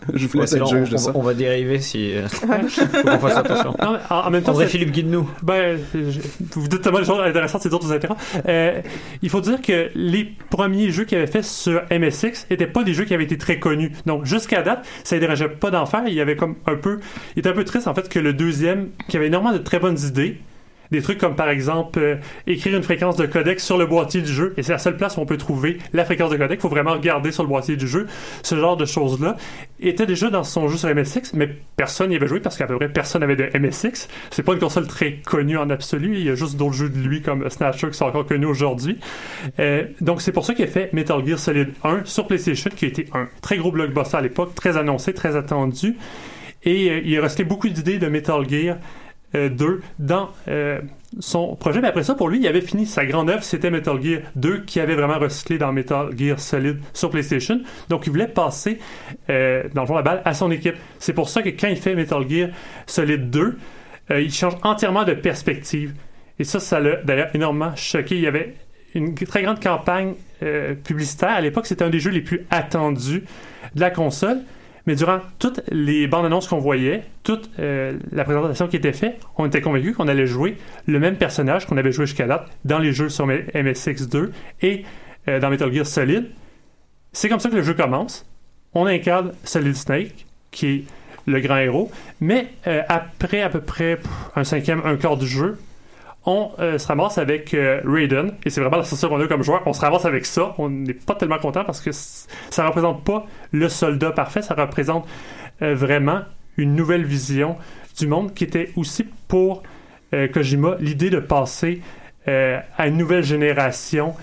[SPEAKER 11] je vous
[SPEAKER 12] Ouais,
[SPEAKER 11] être juge
[SPEAKER 12] on,
[SPEAKER 11] de ça.
[SPEAKER 12] on va dériver si. euh, faut qu'on fasse attention.
[SPEAKER 10] Non, mais en, même temps,
[SPEAKER 12] André
[SPEAKER 10] c'est-
[SPEAKER 12] Philippe, guide-nous.
[SPEAKER 10] Ben, je- vous dites tellement des choses intéressantes, c'est de vous interrompre. Euh, il faut dire que les premiers jeux qu'il avait fait sur MSX étaient pas des jeux qui avaient été très connus. Donc, jusqu'à date, ça ne dérangeait pas d'en faire. Il y avait comme un peu, il était un peu triste en fait que le deuxième, qui avait énormément de très bonnes idées, des trucs comme par exemple euh, écrire une fréquence de codec sur le boîtier du jeu et c'est la seule place où on peut trouver la fréquence de codec. Il faut vraiment regarder sur le boîtier du jeu. Ce genre de choses-là était déjà dans son jeu sur MSX, mais personne n'y avait joué parce qu'à peu près personne n'avait de MSX. C'est pas une console très connue en absolu. Il y a juste d'autres jeux de lui comme Snatcher qui sont encore connus aujourd'hui. Euh, donc c'est pour ça qu'il a fait Metal Gear Solid 1 sur PlayStation qui a été un très gros blockbuster à l'époque, très annoncé, très attendu. Et euh, il a resté beaucoup d'idées de Metal Gear 2 dans euh, son projet. Mais après ça, pour lui, il avait fini sa grande œuvre, c'était Metal Gear 2 qui avait vraiment recyclé dans Metal Gear Solid sur PlayStation. Donc il voulait passer, euh, dans le fond, la balle à son équipe. C'est pour ça que quand il fait Metal Gear Solid 2, euh, il change entièrement de perspective. Et ça, ça l'a d'ailleurs énormément choqué. Il y avait une très grande campagne euh, publicitaire. À l'époque, c'était un des jeux les plus attendus de la console. Mais durant toutes les bandes annonces qu'on voyait, toute euh, la présentation qui était faite, on était convaincu qu'on allait jouer le même personnage qu'on avait joué jusqu'à date dans les jeux sur M- MSX2 et euh, dans Metal Gear Solid. C'est comme ça que le jeu commence. On incarne Solid Snake, qui est le grand héros. Mais euh, après à peu près un cinquième, un quart du jeu, on euh, se ramasse avec euh, Raiden, et c'est vraiment la qu'on a comme joueur. On se ramasse avec ça. On n'est pas tellement content parce que ça représente pas le soldat parfait, ça représente euh, vraiment une nouvelle vision du monde qui était aussi pour Kojima l'idée de passer à une nouvelle génération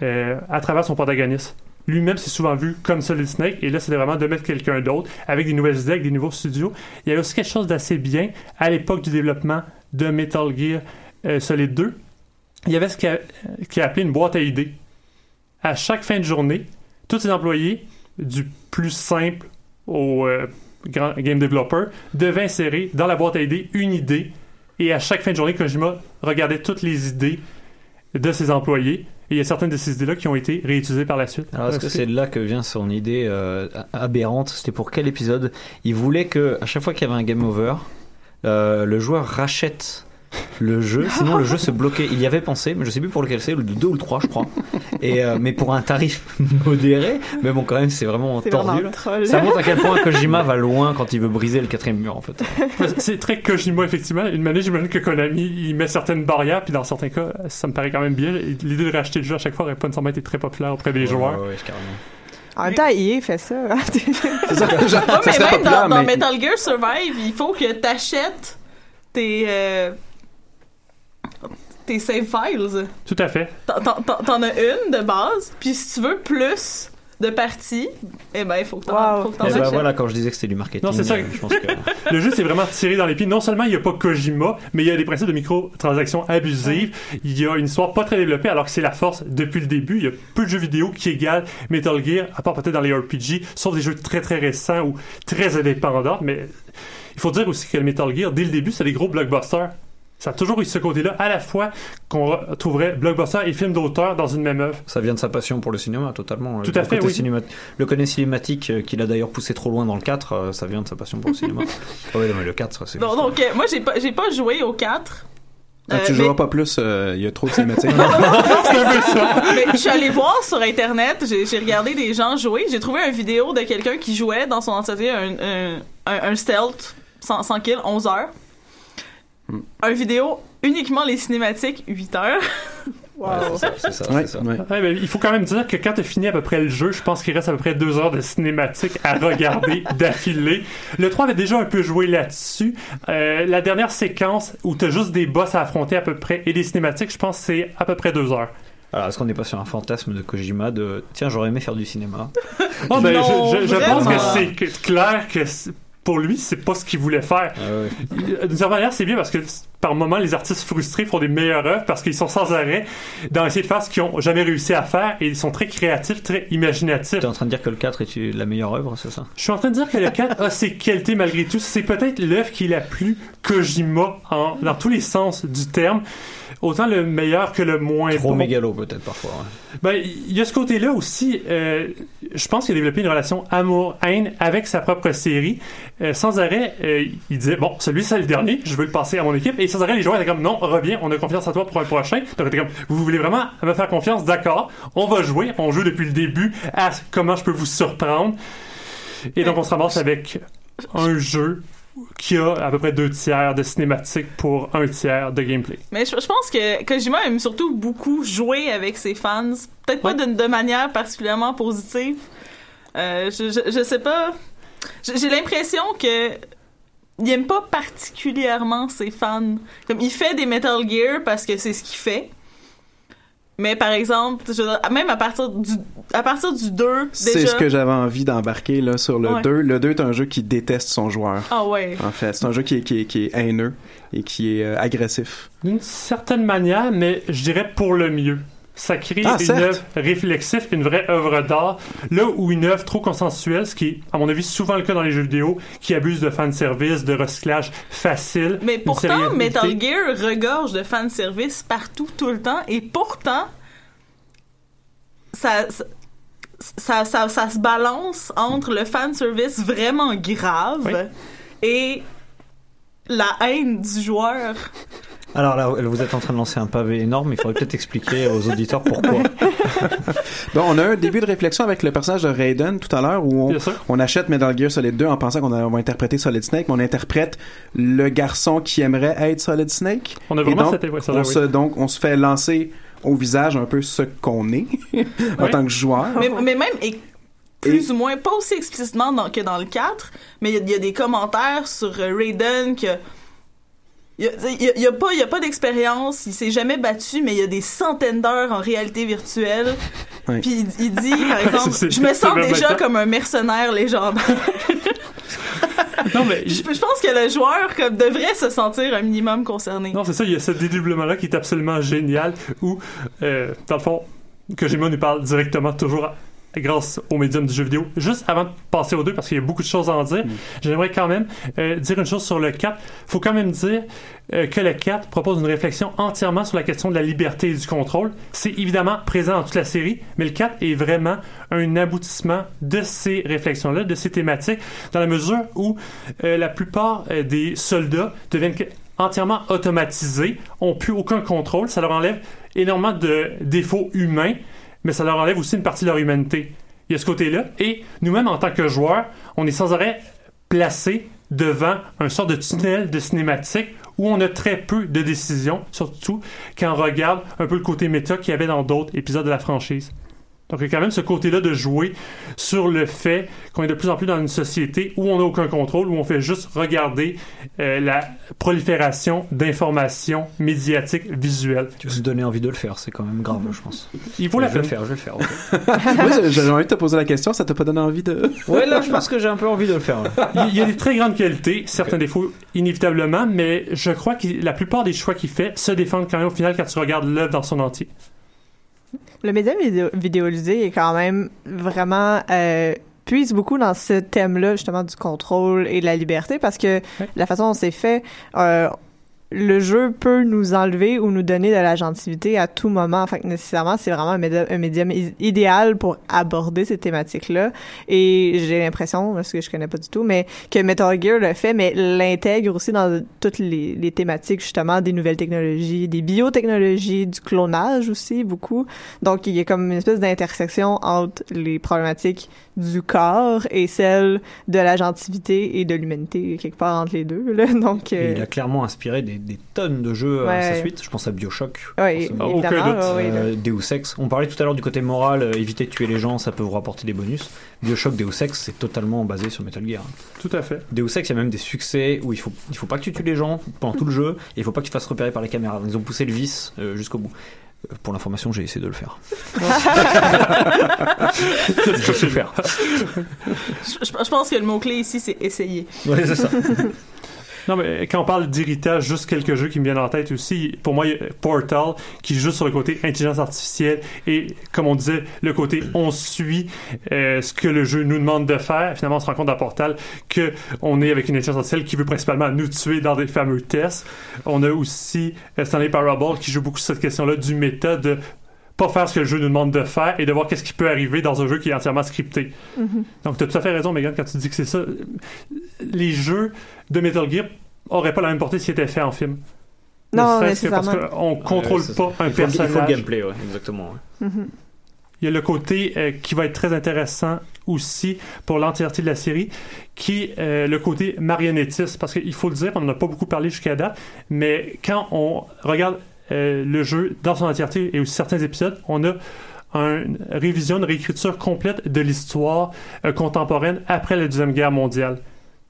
[SPEAKER 10] à travers son protagoniste. Lui-même s'est souvent vu comme Solid Snake, et là, c'était vraiment de mettre quelqu'un d'autre avec des nouvelles idées, des nouveaux studios. Il y avait aussi quelque chose d'assez bien à l'époque du développement de Metal Gear euh, Solid 2. Il y avait ce qu'il a, qu'il a appelé une boîte à idées. À chaque fin de journée, tous ses employés, du plus simple au euh, grand game developer, devaient insérer dans la boîte à idées une idée. Et à chaque fin de journée, Kojima regardait toutes les idées de ses employés. Et il y a certaines de ces idées-là qui ont été réutilisées par la suite.
[SPEAKER 12] Alors est-ce que c'est de là que vient son idée euh, aberrante? C'était pour quel épisode? Il voulait que à chaque fois qu'il y avait un game over, euh, le joueur rachète le jeu, sinon le jeu se bloquait. Il y avait pensé, mais je sais plus pour lequel c'est, le 2 ou le 3 je crois. Et, euh, mais pour un tarif modéré, mais bon quand même c'est vraiment tordu.
[SPEAKER 8] vraiment.
[SPEAKER 12] Ça montre à quel point Kojima va loin quand il veut briser le quatrième mur en fait.
[SPEAKER 10] C'est très Kojima, effectivement. Une manière, j'imagine que Konami, il met certaines barrières, puis dans certains cas, ça me paraît quand même bien. L'idée de racheter le jeu à chaque fois n'aurait pas nécessairement été très populaire auprès des joueurs.
[SPEAKER 12] Ouais, ouais, carrément.
[SPEAKER 8] En même temps, EA fait ça.
[SPEAKER 11] C'est ça, ça
[SPEAKER 9] mais même dans, dans
[SPEAKER 11] mais-
[SPEAKER 9] Metal Gear Survive, il faut que t'achètes tes, euh, tes save files.
[SPEAKER 10] Tout à fait.
[SPEAKER 9] T'en- as une de base, puis si tu veux plus de parties, eh ben, il faut que t'en faut que t'en
[SPEAKER 12] Et bah
[SPEAKER 9] achètes.
[SPEAKER 12] voilà quand je disais que c'était du marketing.
[SPEAKER 10] Non, c'est ça.
[SPEAKER 12] euh, Je pense que...
[SPEAKER 10] Le jeu, c'est vraiment tiré dans les pieds. Non seulement il n'y a pas Kojima, mais il y a des principes de microtransactions abusives. Il y a une histoire pas très développée, alors que c'est la force depuis le début. Il y a peu de jeux vidéo qui égalent Metal Gear, à part peut-être dans les RPG, sauf des jeux très très récents ou très indépendants. Mais il faut dire aussi que le Metal Gear, dès le début, c'est des gros blockbusters. Ça a toujours eu ce côté-là, à la fois qu'on retrouverait blockbuster et film d'auteur dans une même œuvre.
[SPEAKER 12] Ça vient de sa passion pour le cinéma, totalement.
[SPEAKER 10] Tout
[SPEAKER 12] le
[SPEAKER 10] à fait, oui.
[SPEAKER 12] cinéma- Le côté cinématique euh, qu'il a d'ailleurs poussé trop loin dans le 4, euh, ça vient de sa passion pour le cinéma. oui, non, mais le 4, c'est
[SPEAKER 9] Non,
[SPEAKER 12] juste-
[SPEAKER 9] donc, euh, moi, j'ai pas, j'ai pas joué au 4.
[SPEAKER 11] Ah,
[SPEAKER 9] Euh,
[SPEAKER 11] tu
[SPEAKER 9] mais-
[SPEAKER 11] joueras pas plus, euh, il y a trop de cinématiques.
[SPEAKER 9] Mais je suis allée voir sur internet, j'ai j'ai regardé des gens jouer, j'ai trouvé une vidéo de quelqu'un qui jouait dans son entièreté un, un, un, un stealth sans, sans kill, 11 heures.
[SPEAKER 11] Hmm.
[SPEAKER 9] Un vidéo uniquement les cinématiques, 8 heures.
[SPEAKER 8] Wow.
[SPEAKER 12] c'est ça, c'est ça.
[SPEAKER 11] ouais.
[SPEAKER 10] Ouais, ben, il faut quand même dire que quand tu as fini à peu près le jeu, je pense qu'il reste à peu près deux heures de cinématique à regarder d'affilée. Le 3 avait déjà un peu joué là-dessus. Euh, la dernière séquence où tu as juste des boss à affronter à peu près et des cinématiques, je pense que c'est à peu près deux heures.
[SPEAKER 12] Alors, est-ce qu'on n'est pas sur un fantasme de Kojima de tiens, j'aurais aimé faire du cinéma?
[SPEAKER 10] Oh, ben,
[SPEAKER 9] Non,
[SPEAKER 10] je je- je pense que c'est clair que c'est- pour lui, c'est pas ce qu'il voulait faire. D'une certaine manière, c'est bien parce que par moments, les artistes frustrés font des meilleures œuvres parce qu'ils sont sans arrêt dans essayer de faire ce qu'ils ont jamais réussi à faire et ils sont très créatifs, très imaginatifs.
[SPEAKER 12] T'es en train de dire que le 4 est la meilleure œuvre, c'est ça?
[SPEAKER 10] Je suis en train de dire que le 4 a ses qualités malgré tout. C'est peut-être l'œuvre qui est la plus Kojima en, dans tous les sens du terme. Autant le meilleur que le moins
[SPEAKER 12] Trop
[SPEAKER 10] bon.
[SPEAKER 12] mégalo, peut-être, parfois. ouais.
[SPEAKER 10] Ben, il y a ce côté-là aussi. euh, je pense qu'il a développé une relation amour-haine avec sa propre série. Euh, sans arrêt, euh, il disait Bon, celui c'est le dernier, je veux le passer à mon équipe. Et sans arrêt, les joueurs étaient comme Non, reviens, on a confiance en toi pour un prochain. Donc, était comme Vous voulez vraiment me faire confiance? D'accord, on va jouer. On joue depuis le début à comment je peux vous surprendre. Et donc, on se ramasse avec un jeu qui a à peu près deux tiers de cinématique pour un tiers de gameplay.
[SPEAKER 9] Mais je, je pense que Kojima aime surtout beaucoup jouer avec ses fans. Peut-être pas de, de manière particulièrement positive. Euh, je, je, je sais pas. J'ai j'ai l'impression que il aime pas particulièrement ses fans. Comme il fait des Metal Gear parce que c'est ce qu'il fait. Mais par exemple, je veux dire, même à partir du à partir du 2
[SPEAKER 11] C'est ce que j'avais envie d'embarquer là sur le
[SPEAKER 9] Ouais.
[SPEAKER 11] 2. Le 2 est un jeu qui déteste son joueur.
[SPEAKER 9] Ah ouais.
[SPEAKER 11] En fait, c'est un jeu qui est, qui est, qui est haineux et qui est euh, agressif.
[SPEAKER 10] D'une certaine manière, mais je dirais pour le mieux. Ça crée
[SPEAKER 11] Ah,
[SPEAKER 10] une œuvre réflexive, une vraie œuvre d'art, là où une œuvre trop consensuelle, ce qui est, à mon avis, souvent le cas dans les jeux vidéo, qui abuse de fanservice, de recyclage facile.
[SPEAKER 9] Mais pourtant. Metal Gear regorge de fanservice partout, tout le temps, et pourtant, ça, ça, ça, ça, ça se balance entre le fanservice vraiment grave et la haine du joueur.
[SPEAKER 12] Alors là, vous êtes en train de lancer un pavé énorme, il faudrait peut-être expliquer aux auditeurs pourquoi.
[SPEAKER 11] Bon, on a un début de réflexion avec le personnage de Raiden tout à l'heure où on, on achète Metal Gear Solid 2 en pensant qu'on va interpréter Solid Snake, mais on interprète le garçon qui aimerait être Solid Snake.
[SPEAKER 10] On a vraiment
[SPEAKER 11] donc,
[SPEAKER 10] cette
[SPEAKER 11] on
[SPEAKER 10] oui.
[SPEAKER 11] se, donc, on se fait lancer au visage un peu ce qu'on est en
[SPEAKER 9] Oui.
[SPEAKER 11] tant que joueur.
[SPEAKER 9] Mais, mais même, et plus ou moins, pas aussi explicitement dans- que dans le 4, mais il y y, a des commentaires sur euh, Raiden que. Il n'y a, y a pas d'expérience, il s'est jamais battu, mais il y a des centaines d'heures en réalité virtuelle.
[SPEAKER 11] Oui.
[SPEAKER 9] Puis il, il dit, par exemple, je me sens déjà comme un mercenaire légendaire.
[SPEAKER 10] Non, mais
[SPEAKER 9] je, je pense que le joueur comme, devrait se sentir un minimum concerné.
[SPEAKER 10] Non, c'est ça, il y a ce dédoublement-là qui est absolument génial où, euh, dans le fond, Kojima nous parle directement toujours à- grâce au médium du jeu vidéo. Juste avant de passer aux deux, parce qu'il y a beaucoup de choses à en dire, j'aimerais quand même euh, dire une chose sur le 4. faut quand même dire euh, que le 4 propose une réflexion entièrement sur la question de la liberté et du contrôle. C'est évidemment présent dans toute la série, mais le 4 est vraiment un aboutissement de ces réflexions-là, de ces thématiques, dans la mesure où euh, la plupart des soldats deviennent entièrement automatisés, ont plus aucun contrôle, ça leur enlève énormément de défauts humains, mais ça leur enlève aussi une partie de leur humanité. Il y a ce côté-là. Et nous-mêmes, en tant que joueurs, on est sans arrêt placés devant un sort de tunnel de cinématique où on a très peu de décisions, surtout quand on regarde un peu le côté méta qu'il y avait dans d'autres épisodes de la franchise. Donc il y a quand même ce côté-là de jouer sur le fait qu'on est de plus en plus dans une société où on n'a aucun contrôle, où on fait juste regarder euh, la prolifération d'informations médiatiques visuelles.
[SPEAKER 12] Tu veux se donner envie de le faire, c'est quand même grave, je pense.
[SPEAKER 10] Il vaut la
[SPEAKER 12] je vais
[SPEAKER 10] peine.
[SPEAKER 12] le faire, je vais le faire. ok.
[SPEAKER 11] Moi, j'ai- j'avais envie de te poser la question, ça t'a pas donné envie de...
[SPEAKER 12] Ouais, là, je pense que j'ai un peu envie de le faire.
[SPEAKER 10] il y a des très grandes qualités, certains défauts inévitablement, mais je crois que la plupart des choix qu'il fait se défendent quand même au final quand tu regardes l'œuvre dans son entier.
[SPEAKER 8] Le média vidéo, vidéolisé est quand même vraiment euh, puise beaucoup dans ce thème-là justement du contrôle et de la liberté parce que la façon dont c'est fait, euh, le jeu peut nous enlever ou nous donner de la gentilité à tout moment. Fait que nécessairement, c'est vraiment un médium, un médium i- idéal pour aborder ces thématiques-là. Et j'ai l'impression, parce que je connais pas du tout, mais que Metal Gear le fait, mais l'intègre aussi dans toutes les, les thématiques justement des nouvelles technologies, des biotechnologies, du clonage aussi beaucoup. Donc il y a comme une espèce d'intersection entre les problématiques du corps et celles de la gentilité et de l'humanité quelque part entre les deux. Là. Donc euh,
[SPEAKER 12] il a clairement inspiré des, des tonnes de jeux à sa suite. Je pense à Bioshock.
[SPEAKER 8] Ouais,
[SPEAKER 12] forcément.
[SPEAKER 8] évidemment, Aucun doute.
[SPEAKER 12] Euh, Deus Ex. On parlait tout à l'heure du côté moral, euh, éviter de tuer les gens, ça peut vous rapporter des bonus. Bioshock, Deus Ex, c'est totalement basé sur Metal Gear.
[SPEAKER 10] Tout à fait.
[SPEAKER 12] Deus Ex, il y a même des succès où il faut, il faut pas que tu tues les gens pendant tout le jeu, et il faut pas que tu te fasses repérer par les caméras. Ils ont poussé le vice euh, jusqu'au bout. Euh, Pour l'information, j'ai essayé de le faire. Je sais le faire.
[SPEAKER 9] Je, je- je pense que le mot-clé ici, c'est essayer.
[SPEAKER 12] Ouais, c'est ça.
[SPEAKER 10] Non, mais quand on parle d'héritage, juste quelques jeux qui me viennent en tête aussi. Pour moi, il y a Portal, qui joue sur le côté intelligence artificielle et, comme on disait, le côté on suit euh, ce que le jeu nous demande de faire. Finalement, on se rend compte dans Portal que on est avec une intelligence artificielle qui veut principalement nous tuer dans des fameux tests. On a aussi euh, Stanley Parable qui joue beaucoup sur cette question-là du méta de pas faire ce que le jeu nous demande de faire et de voir qu'est-ce qui peut arriver dans un jeu qui est entièrement scripté.
[SPEAKER 8] Mhm.
[SPEAKER 10] Donc, tu as tout à fait raison, Megan, quand tu dis que c'est ça. Les jeux de Metal Gear auraient pas la même portée s'ils étaient faits en film.
[SPEAKER 8] Non,
[SPEAKER 10] serait-ce que parce qu'on contrôle
[SPEAKER 12] Ouais,
[SPEAKER 10] pas un
[SPEAKER 12] Il faut le-
[SPEAKER 10] personnage.
[SPEAKER 12] Il faut le gameplay, ouais, exactement. ouais.
[SPEAKER 8] Mhm.
[SPEAKER 10] Il y a le côté euh, qui va être très intéressant aussi pour l'entièreté de la série, qui est euh, le côté marionnettiste. Parce qu'il faut le dire, on n'en a pas beaucoup parlé jusqu'à date, mais quand on regarde euh, le jeu dans son entièreté et aussi certains épisodes, on a une révision, une réécriture complète de l'histoire euh, contemporaine après la Deuxième Guerre mondiale.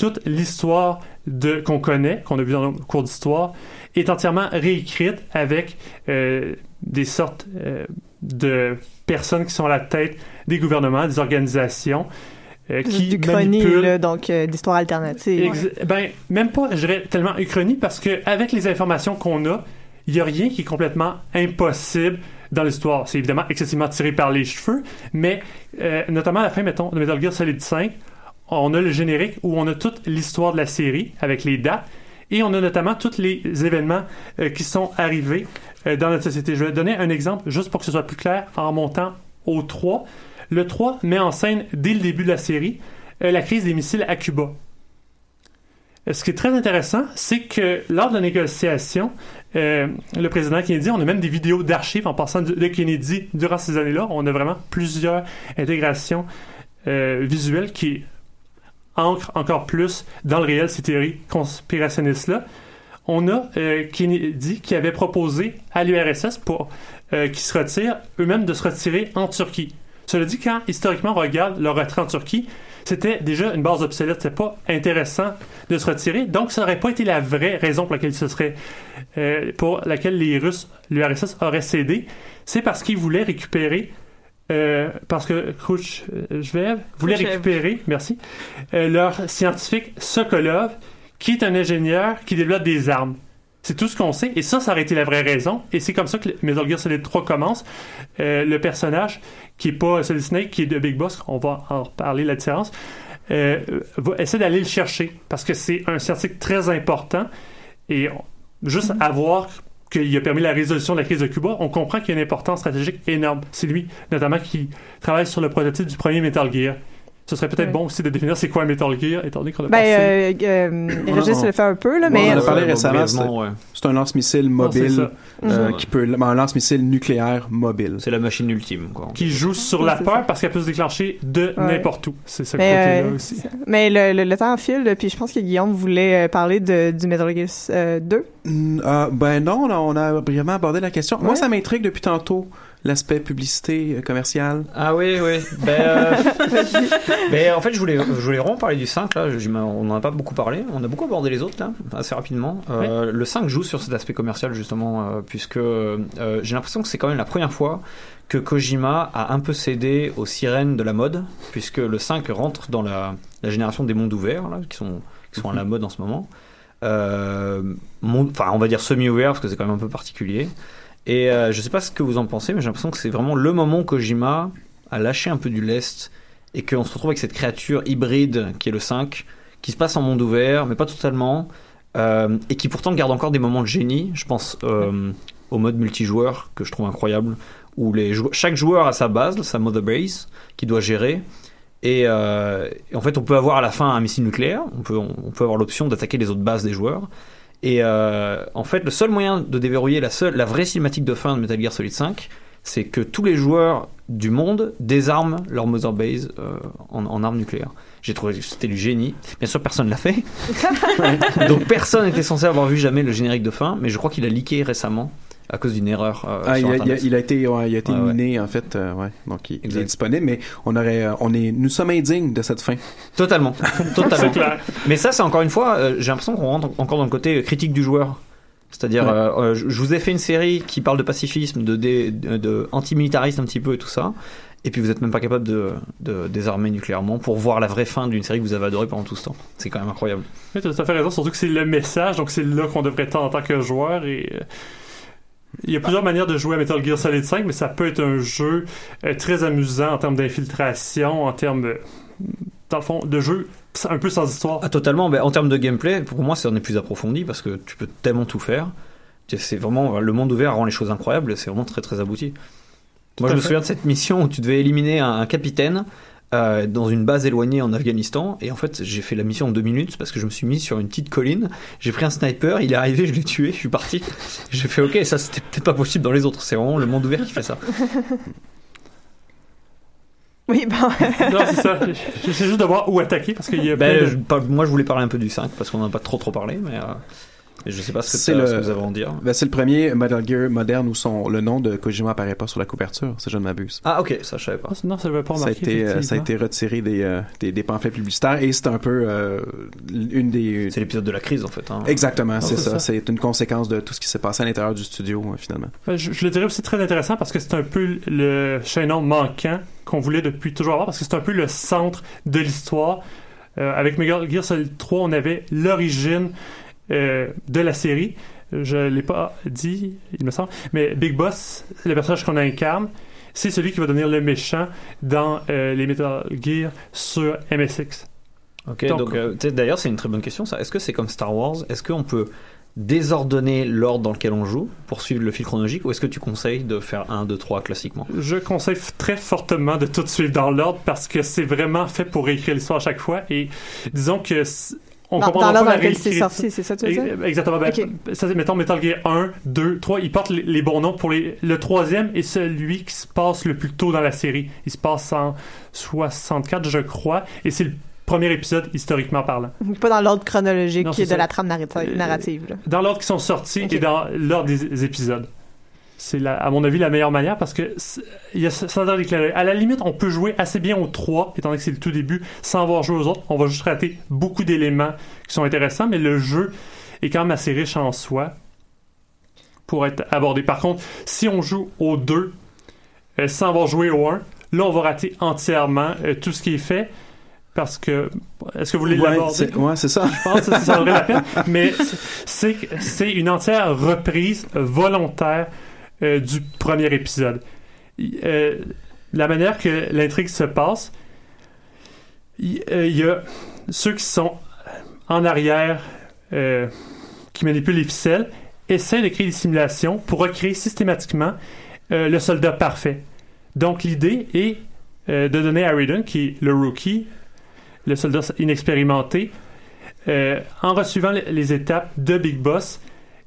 [SPEAKER 10] Toute l'histoire de qu'on connaît, qu'on a vu dans le cours d'histoire, est entièrement réécrite avec euh, des sortes euh, de personnes qui sont à la tête des gouvernements, des organisations, euh, qui
[SPEAKER 8] du
[SPEAKER 10] manipulent
[SPEAKER 8] là, donc euh, d'histoire alternative.
[SPEAKER 10] Ex- Ben, même pas, je dirais, tellement uchronie, parce que avec les informations qu'on a, il n'y a rien qui est complètement impossible dans l'histoire. C'est évidemment excessivement tiré par les cheveux, mais notamment à la fin, mettons, de Metal Gear Solid 5, on a le générique où on a toute l'histoire de la série avec les dates, et on a notamment tous les événements euh, qui sont arrivés euh, dans notre société. Je vais donner un exemple juste pour que ce soit plus clair en montant au 3. Le 3 met en scène, dès le début de la série, euh, la crise des missiles à Cuba. Ce qui est très intéressant, c'est que lors de la négociation, le président Kennedy, on a même des vidéos d'archives en passant de, Kennedy durant ces années-là. On a vraiment plusieurs intégrations visuelles qui ancrent encore plus dans le réel ces théories conspirationnistes-là. On a euh, Kennedy qui avait proposé à l'URSS pour euh, qu'ils se retirent eux-mêmes de se retirer en Turquie. Cela dit, quand historiquement on regarde leur retrait en Turquie, c'était déjà une base obsolète. C'était pas intéressant de se retirer. Donc, ça n'aurait pas été la vraie raison pour laquelle ce serait, euh, pour laquelle les Russes, l'URSS aurait cédé. C'est parce qu'ils voulaient récupérer, euh, parce que Khrouchtchev voulait
[SPEAKER 9] Khrouchtchev.
[SPEAKER 10] récupérer, merci, euh, leur scientifique Sokolov, qui est un ingénieur qui développe des armes. C'est tout ce qu'on sait, et ça, ça aurait été la vraie raison, et c'est comme ça que Metal Gear Solid 3 commence. Euh, le personnage, qui est pas Solid Snake, qui est de Big Boss, on va en reparler la différence, euh, va essayer d'aller le chercher, parce que c'est un scientifique très important, et on- juste à voir qu'il a permis la résolution de la crise de Cuba, on comprend qu'il y a une importance stratégique énorme. C'est lui, notamment, qui travaille sur le prototype du premier Metal Gear. Ce serait peut-être
[SPEAKER 8] Ouais.
[SPEAKER 10] bon aussi de définir c'est quoi un Metal Gear, étant donné qu'on a
[SPEAKER 8] Ben,
[SPEAKER 10] passé...
[SPEAKER 8] euh, euh, Régis le fait un peu, là,
[SPEAKER 11] on
[SPEAKER 8] mais...
[SPEAKER 11] en a parlé récemment. C'est un lance-missile mobile euh,
[SPEAKER 8] Mhm.
[SPEAKER 11] qui peut, un lance-missile nucléaire mobile.
[SPEAKER 12] C'est la machine ultime, quoi.
[SPEAKER 10] qui joue sur la peur
[SPEAKER 8] ça.
[SPEAKER 10] parce qu'elle peut se déclencher de
[SPEAKER 8] Ouais.
[SPEAKER 10] n'importe où. C'est ce
[SPEAKER 8] Mais,
[SPEAKER 10] côté-là
[SPEAKER 8] euh,
[SPEAKER 10] aussi.
[SPEAKER 8] Mais le, le, le temps file, puis je pense que Guillaume voulait parler de, du Metal Gear euh, 2.
[SPEAKER 11] Mm, ah, ben non, on a, on a brièvement abordé la question. Moi, ça m'intrigue depuis tantôt, l'aspect publicité euh, commerciale.
[SPEAKER 12] Ah oui, oui. Ben, euh, ben, en fait, je voulais, je voulais vraiment parler du 5, là. Je- on n'en a pas beaucoup parlé. On a beaucoup abordé les autres, là, assez rapidement. Euh, Le 5 joue sur cet aspect commercial, justement, euh, puisque euh, j'ai l'impression que c'est quand même la première fois que Kojima a un peu cédé aux sirènes de la mode, puisque le 5 rentre dans la, la génération des mondes ouverts, là, qui sont, qui sont à la mode en ce moment. Euh, enfin, on va dire semi-ouvert, parce que c'est quand même un peu particulier. Et euh, je sais pas ce que vous en pensez, mais j'ai l'impression que c'est vraiment le moment où Kojima a lâché un peu du lest et qu'on se retrouve avec cette créature hybride qui est le 5, qui se passe en monde ouvert, mais pas totalement, euh, et qui pourtant garde encore des moments de génie. Je pense euh, au mode multijoueur que je trouve incroyable, où chaque joueur a sa base, sa mother base, qu'il doit gérer. Et, euh, et en fait, on peut avoir à la fin un missile nucléaire, on peut avoir l'option d'attaquer les autres bases des joueurs. Et euh, en fait, le seul moyen de déverrouiller la, seule, la vraie cinématique de fin de Metal Gear Solid 5, c'est que tous les joueurs du monde désarment leur mother base euh, en, en armes nucléaires. J'ai trouvé que c'était du génie. Bien sûr, personne l'a fait. Donc personne n'était censé avoir vu jamais le générique de fin, mais je crois qu'il a leaké récemment à cause d'une erreur. euh,
[SPEAKER 11] Ah, il, a, il a-
[SPEAKER 12] Internet.
[SPEAKER 11] il a été, ouais, il a été
[SPEAKER 12] Ouais, ouais.
[SPEAKER 11] miné en fait, euh, ouais. Donc il, il est disponible, mais on aurait, euh, on est, nous sommes indignes de cette fin.
[SPEAKER 12] Totalement, totalement. Mais ça, c'est encore une fois, euh, j'ai l'impression qu'on rentre encore dans le côté critique du joueur. C'est-à-dire,
[SPEAKER 11] Ouais.
[SPEAKER 12] euh, euh, je vous ai fait une série qui parle de pacifisme, de, dé- de, de antimilitarisme un petit peu et tout ça, et puis vous êtes même pas capable de, de désarmer nucléairement pour voir la vraie fin d'une série que vous avez adorée pendant tout ce temps. C'est quand même incroyable.
[SPEAKER 10] Oui, tu as tout à fait raison, surtout que c'est le message, donc c'est là qu'on devrait être en tant que joueur. Et euh, il y a plusieurs manières de jouer à Metal Gear Solid 5, mais ça peut être un jeu euh, très amusant en termes d'infiltration, en termes, dans le fond, de jeu un peu sans histoire.
[SPEAKER 12] Ah, totalement. Ben, en termes de gameplay, pour moi, c'en est plus approfondi parce que tu peux tellement tout faire. C'est vraiment le monde ouvert rend les choses incroyables. C'est vraiment très très abouti.
[SPEAKER 10] Tout
[SPEAKER 12] Moi, je me souviens de cette mission où tu devais éliminer un, un capitaine euh, dans une base éloignée en Afghanistan. Et en fait, j'ai fait la mission en deux minutes parce que je me suis mis sur une petite colline. J'ai pris un sniper, il est arrivé, je l'ai tué, je suis parti. J'ai fait OK, ça c'était peut-être pas possible dans les autres. C'est vraiment le monde ouvert qui fait ça.
[SPEAKER 8] Oui, bon.
[SPEAKER 10] non, c'est ça. J'essaie juste de voir où attaquer parce qu'il y a
[SPEAKER 12] Ben,
[SPEAKER 10] de-
[SPEAKER 12] je- moi, je voulais parler un peu du 5 parce qu'on n'en a pas trop trop parlé, mais, euh, je sais pas ce que,
[SPEAKER 11] le-
[SPEAKER 12] ce que vous avez à dire.
[SPEAKER 11] Ben, c'est le premier Metal Gear moderne où son, le nom de Kojima apparaît pas sur la couverture, si je ne m'abuse.
[SPEAKER 12] Ah, ok, ça je savais pas.
[SPEAKER 10] Non, ça ne veut pas
[SPEAKER 11] Ça a, été, euh, ça a été retiré des, euh, des, des pamphlets publicitaires et c'est un peu euh, une des.
[SPEAKER 12] C'est l'épisode de la crise en fait. hein.
[SPEAKER 11] Exactement,
[SPEAKER 10] Ah,
[SPEAKER 11] c'est
[SPEAKER 10] c'est
[SPEAKER 11] ça.
[SPEAKER 10] ça.
[SPEAKER 11] C'est une conséquence de tout ce qui s'est passé à l'intérieur du studio, euh, finalement.
[SPEAKER 10] Ben, Je, je le dirais aussi très intéressant parce que c'est un peu le chaînon manquant qu'on voulait depuis toujours avoir parce que c'est un peu le centre de l'histoire. Euh, avec Metal Gear Solid 3, on avait l'origine de la série. Je l'ai pas dit, il me semble, mais Big Boss, le personnage qu'on incarne, c'est celui qui va devenir le méchant dans euh, les Metal Gear sur MSX.
[SPEAKER 12] Ok,
[SPEAKER 10] Donc-
[SPEAKER 12] euh, d'ailleurs c'est une très bonne question ça. Est-ce que c'est comme Star Wars? Est-ce qu'on peut désordonner l'ordre dans lequel on joue pour suivre le fil chronologique ou est-ce que tu conseilles de faire 1, 2, 3 classiquement?
[SPEAKER 10] Je conseille très fortement de tout suivre dans l'ordre parce que c'est vraiment fait pour réécrire l'histoire à chaque fois et disons que on
[SPEAKER 8] Dans,
[SPEAKER 10] comprend
[SPEAKER 8] dans
[SPEAKER 10] pas
[SPEAKER 8] l'ordre
[SPEAKER 10] la
[SPEAKER 8] dans lequel c'est
[SPEAKER 10] réécriture.
[SPEAKER 8] sorti, c'est ça tu veux
[SPEAKER 10] Exactement. Ben, ça, mettons Metal Gear 1, 2, 3, ils portent les, les bons noms pour les. Le troisième est celui qui se passe le plus tôt dans la série. Il se passe en 64, je crois, et c'est le premier épisode historiquement parlant.
[SPEAKER 8] Pas dans l'ordre chronologique
[SPEAKER 10] Non, c'est
[SPEAKER 8] de
[SPEAKER 10] ça.
[SPEAKER 8] la trame narrati-
[SPEAKER 10] Euh,
[SPEAKER 8] narrative. là.
[SPEAKER 10] Dans l'ordre qui sont sortis et dans l'ordre des épisodes. C'est, à mon avis, la meilleure manière parce que il y a sans dire éclairé. À la limite, on peut jouer assez bien aux trois, étant donné que c'est le tout début, sans avoir joué aux autres. On va juste rater beaucoup d'éléments qui sont intéressants, mais le jeu est quand même assez riche en soi pour être abordé. Par contre, si on joue aux deux euh, sans avoir joué au 1, là, on va rater entièrement euh, tout ce qui est fait. Parce que. Est-ce que vous voulez
[SPEAKER 11] Ouais,
[SPEAKER 10] l'aborder?
[SPEAKER 11] ouais, c'est ça.
[SPEAKER 10] Je pense que ça vaudrait la peine. Mais c'est c'est une entière reprise volontaire euh, du premier épisode. Euh, la manière que l'intrigue se passe, il euh, il y a ceux qui sont en arrière, qui manipulent les ficelles, essaient de créer des simulations pour recréer systématiquement le soldat parfait. Donc l'idée est de donner à Raiden, qui est le rookie, le soldat inexpérimenté, en resuivant les, les étapes de Big Boss,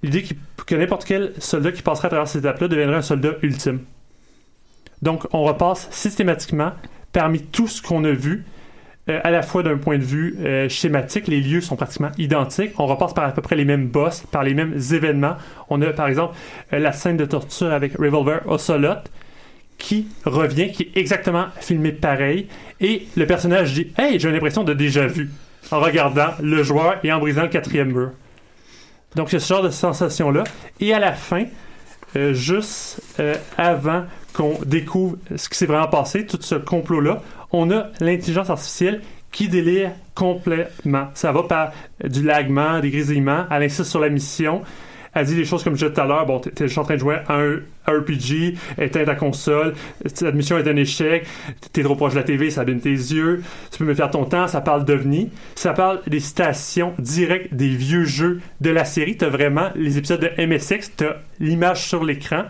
[SPEAKER 10] l'idée qu'il- que n'importe quel soldat qui passerait à travers ces étapes-là deviendrait un soldat ultime. Donc, on repasse systématiquement parmi tout ce qu'on a vu, euh, à la fois d'un point de vue euh, schématique, les lieux sont pratiquement identiques. On repasse par à peu près les mêmes boss, par les mêmes événements. On a par exemple euh, la scène de torture avec Revolver Ocelot qui revient, qui est exactement filmé pareil. Et le personnage dit Hey, j'ai l'impression de déjà vu en regardant le joueur et en brisant le quatrième mur. Donc, a ce genre de sensation-là. Et à la fin, euh, juste euh, avant qu'on découvre ce qui s'est vraiment passé, tout ce complot-là, on a l'intelligence artificielle qui délire complètement. Ça va par du lagement, des grésillements, elle insiste sur la mission. Elle dit des choses comme je disais tout à l'heure, bon, t'es juste en train de jouer à un RPG, éteins ta console, cette mission est un échec, t'es trop proche de la TV, ça abîme tes yeux, tu peux me faire ton temps, ça parle d'OVNI, ça parle des citations directes des vieux jeux de la série, t'as vraiment les épisodes de MSX, t'as l'image sur l'écran,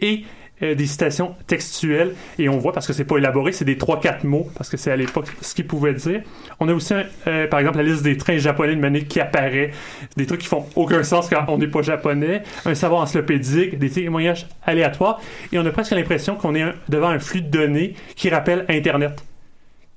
[SPEAKER 10] et euh, des citations textuelles. Et on voit parce que c'est pas élaboré, c'est des 3-4 mots parce que c'est à l'époque ce qu'ils pouvaient dire. On a aussi euh, par exemple la liste des trains japonais de manière qui apparaît, des trucs qui font aucun sens quand on n'est pas japonais, un savoir encyclopédique, des témoignages aléatoires. Et on a presque l'impression qu'on est devant un flux de données qui rappelle Internet.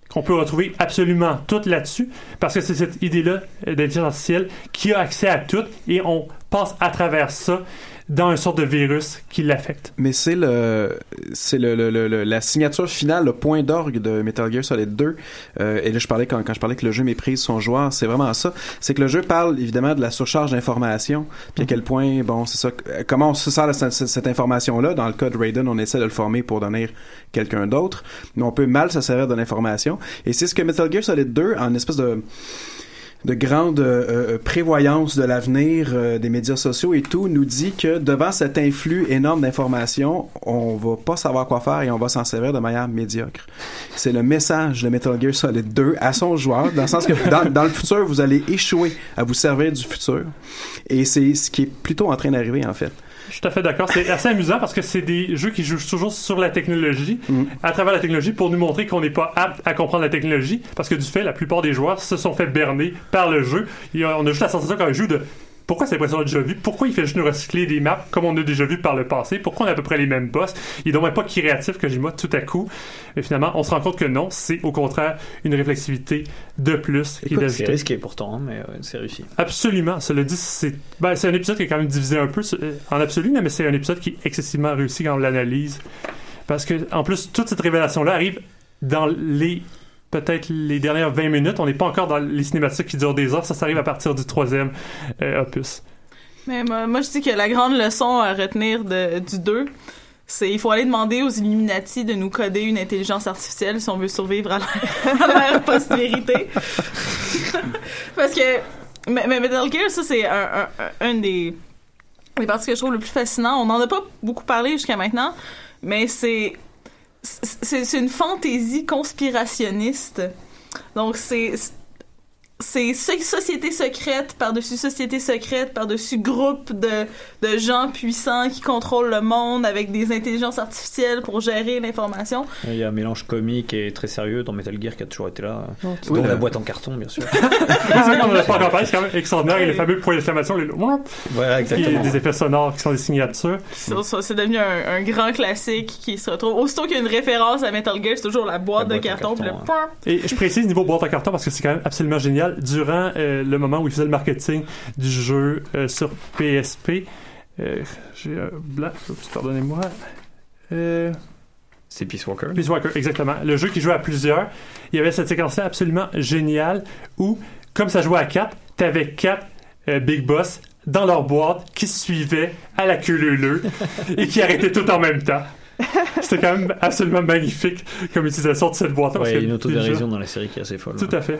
[SPEAKER 10] Qu'on peut retrouver absolument tout là-dessus, parce que c'est cette idée-là euh, d'intelligence artificielle qui a accès à tout, et on passe à travers ça dans une sorte de virus qui l'affecte.
[SPEAKER 11] Mais c'est le, c'est le, le- le- le- la signature finale, le point d'orgue de Metal Gear Solid 2. Euh, et là, je parlais quand, quand je parlais que le jeu méprise son joueur, c'est vraiment ça. C'est que le jeu parle évidemment de la surcharge d'informations, puis à quel point, bon, c'est ça. euh, Comment on se sert de cette, cette- cette information-là Dans le cas de Raiden, on essaie de le former pour devenir quelqu'un d'autre, mais on peut mal se servir de l'information. Et c'est ce que Metal Gear Solid 2, en espèce de de grande euh, euh, prévoyance de l'avenir euh, des médias sociaux et tout, nous dit que devant cet influx énorme d'informations, on va pas savoir quoi faire et on va s'en servir de manière médiocre. C'est le message de Metal Gear Solid 2 à son joueur, dans le sens que dans, dans le futur, vous allez échouer à vous servir du futur. Et c'est ce qui est plutôt en train d'arriver, en fait.
[SPEAKER 10] Je suis tout à fait d'accord. C'est assez amusant parce que c'est des jeux qui jouent toujours sur la technologie,
[SPEAKER 11] Mm.
[SPEAKER 10] à travers la technologie, pour nous montrer qu'on n'est pas apte à comprendre la technologie. Parce que du fait, la plupart des joueurs se sont fait berner par le jeu. Et on a juste la sensation quand on joue de pourquoi cette impression déjà vu Pourquoi il fait juste nous recycler des maps comme on a déjà vu par le passé? Pourquoi on a à peu près les mêmes boss Il est donc même pas créatif que Kojima tout à coup. Mais finalement, on se rend compte que non, c'est au contraire une réflexivité de plus qui est
[SPEAKER 12] c'est risqué pourtant, hein, mais euh, c'est réussi.
[SPEAKER 10] Absolument. Cela dit, c'est ben, c'est un épisode qui est quand même divisé un peu euh, en absolu, mais c'est un épisode qui est excessivement réussi quand on l'analyse. Parce que, en plus, toute cette révélation-là arrive dans les peut-être les dernières 20 minutes. On n'est pas encore dans les cinématiques qui durent des heures. Ça, ça arrive à partir du troisième euh, opus.
[SPEAKER 9] Mais moi, je dis que la grande leçon à retenir du 2, c'est il faut aller demander aux Illuminati de nous coder une intelligence artificielle si on veut survivre à l'ère- post-vérité. Parce que mais, mais Metal Gear, ça, c'est un, un des, des parties que je trouve le plus fascinant. On n'en a pas beaucoup parlé jusqu'à maintenant, mais c'est c'est une fantaisie conspirationniste. Donc, c'est c'est so- société secrète par-dessus société secrète, par-dessus groupe de, de gens puissants qui contrôlent le monde avec des intelligences artificielles pour gérer l'information.
[SPEAKER 12] Il y a un mélange comique et très sérieux dans Metal Gear qui a toujours été là. Dont
[SPEAKER 10] vois.
[SPEAKER 12] la boîte en carton, bien sûr.
[SPEAKER 10] c'est vrai qu'on n'en a pas encore parlé, c'est quand même extraordinaire. Et le fameux point d'exclamation, les
[SPEAKER 12] Voilà, exactement.
[SPEAKER 10] des effets sonores qui sont des signatures.
[SPEAKER 9] C'est devenu un, un grand classique qui se retrouve. Aussitôt qu'il y a une référence à Metal Gear, c'est toujours la boîte,
[SPEAKER 12] La
[SPEAKER 9] de
[SPEAKER 12] boîte
[SPEAKER 9] carton, puis le.
[SPEAKER 10] Et je précise niveau boîte en carton parce que c'est quand même absolument génial. Durant euh, le moment où il faisait le marketing du jeu euh, sur PSP, euh, j'ai un blanc, pardonnez-moi.
[SPEAKER 12] C'est Peace Walker.
[SPEAKER 10] Peace Walker, exactement. Le jeu qui jouait à plusieurs. Il y avait cette séquence-là absolument géniale où, comme ça jouait à quatre, t'avais quatre Big Boss dans leur boîte qui se suivaient à la queue leu et qui arrêtaient tout en même temps. C'était quand même absolument magnifique comme utilisation de cette
[SPEAKER 12] Ouais, il y a une autodérision dans la série qui est assez folle.
[SPEAKER 10] Tout à fait.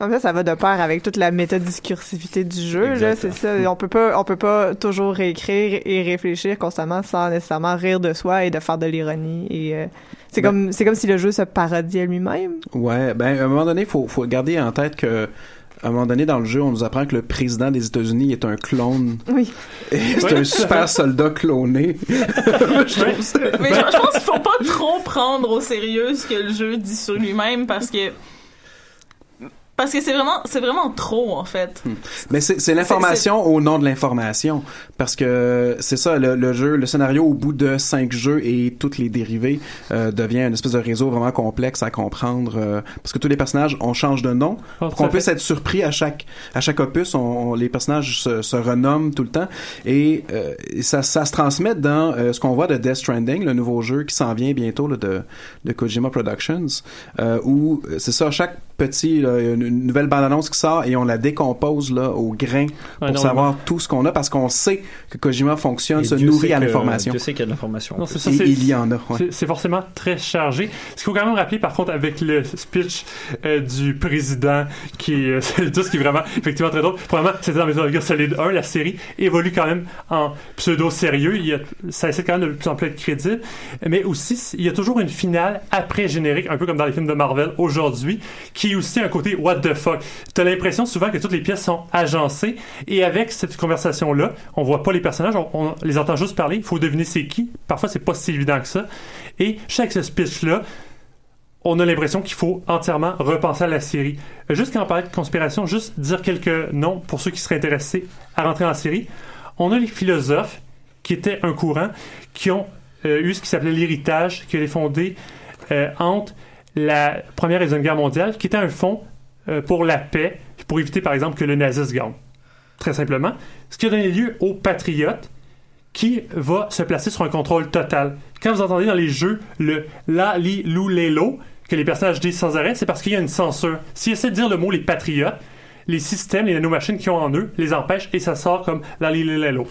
[SPEAKER 8] En fait, ça va de pair avec toute la métadiscursivité du jeu, là, c'est ça. On peut pas, on peut pas toujours réécrire et réfléchir constamment sans nécessairement rire de soi et de faire de l'ironie. Et euh, c'est
[SPEAKER 11] Ben-
[SPEAKER 8] comme, c'est comme si le jeu se parodiait lui-même.
[SPEAKER 11] Ouais, ben à un moment donné, faut faut garder en tête que à un moment donné dans le jeu, on nous apprend que le président des États-Unis est un clone.
[SPEAKER 8] Oui.
[SPEAKER 11] Et c'est
[SPEAKER 10] Oui.
[SPEAKER 11] un super soldat cloné. Je trouve ça-
[SPEAKER 9] Mais je, je pense qu'il faut pas trop prendre au sérieux ce que le jeu dit sur lui-même parce que parce que c'est vraiment c'est vraiment trop en fait.
[SPEAKER 11] Mais c'est c'est l'information au nom de l'information. Parce que c'est ça, le, le jeu, le scénario au bout de cinq jeux et toutes les dérivés euh, devient une espèce de réseau vraiment complexe à comprendre. euh, parce que tous les personnages, on change de nom.
[SPEAKER 10] Ah,
[SPEAKER 11] pour qu'on puisse être surpris à chaque, à chaque opus, on, on- les personnages se, se renomment tout le temps. Et euh, ça, ça se transmet dans euh, ce qu'on voit de Death Stranding, le nouveau jeu qui s'en vient bientôt là, de, de Kojima Productions, euh, où euh, c'est ça, chaque petit, là, une, une nouvelle bande-annonce qui sort et on la décompose là, au grain pour savoir tout ce qu'on a parce qu'on sait que Kojima fonctionne,
[SPEAKER 12] Et
[SPEAKER 11] se
[SPEAKER 12] Dieu
[SPEAKER 11] nourrit à l'information.
[SPEAKER 12] Dieu sait qu'il y a de l'information.
[SPEAKER 11] Il y en a. ouais.
[SPEAKER 10] C'est- forcément très chargé. Ce qu'il faut quand même rappeler, par contre, avec le speech euh, du président, qui est, euh, c'est tout ce qui est vraiment, effectivement, très drôle. Probablement, c'était dans Metal Gear Solid 1, la série évolue quand même en pseudo-sérieux. Il y a, ça essaie quand même de plus en plus être crédible. Mais aussi, il y a toujours une finale après générique, un peu comme dans les films de Marvel aujourd'hui, qui est aussi un côté what the fuck. T'as l'impression souvent que toutes les pièces sont agencées, et avec cette conversation-là, on voit pas les personnages, on, les entend juste parler, il faut deviner c'est qui. Parfois, c'est pas si évident que ça. Et chaque speech-là, on a l'impression qu'il faut entièrement repenser à la série. Juste quand on parlait de conspiration, juste dire quelques noms pour ceux qui seraient intéressés à rentrer en série. On a les philosophes, qui étaient un courant, qui ont euh, eu ce qui s'appelait l'héritage, qui été fondé euh, entre la Première et Deuxième Guerre mondiale, qui était un fonds euh, pour la paix, pour éviter par exemple que le nazisme gagne. très simplement, ce qui a donné lieu au Patriote, qui va se placer sur un contrôle total. Quand vous entendez dans les jeux le la, li, lou, les, lo, que les personnages disent sans arrêt, c'est parce qu'il y a une censure. S'ils essaient de dire le mot les patriotes, les systèmes, les nanomachines qui ont en eux, les empêchent et ça sort comme la, li, les, les, lo.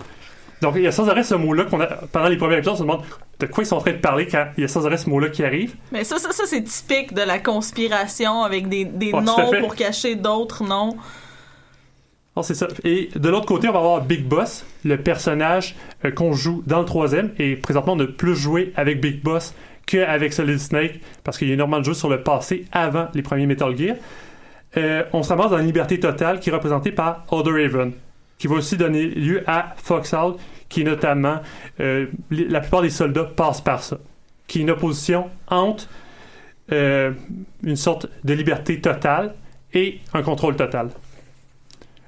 [SPEAKER 10] Donc il y a sans arrêt ce mot-là qu'on a pendant les premiers épisodes, on se demande de quoi ils sont en train de parler quand il y a sans arrêt ce mot-là qui arrive.
[SPEAKER 9] Mais ça, ça, ça c'est typique de la conspiration avec des,
[SPEAKER 10] Ouais,
[SPEAKER 9] noms pour cacher d'autres noms.
[SPEAKER 10] Oh, c'est ça. Et de l'autre côté, on va avoir Big Boss, le personnage euh, qu'on joue dans le troisième. Et présentement, on a plus joué avec Big Boss qu'avec Solid Snake, parce qu'il y a énormément de jeux sur le passé avant les premiers Metal Gear. Euh, on se ramasse dans la liberté totale qui est représentée par Other Raven, qui va aussi donner lieu à Foxhound, qui est notamment, euh, la plupart des soldats passent par ça, qui est une opposition entre euh, une sorte de liberté totale et un contrôle total.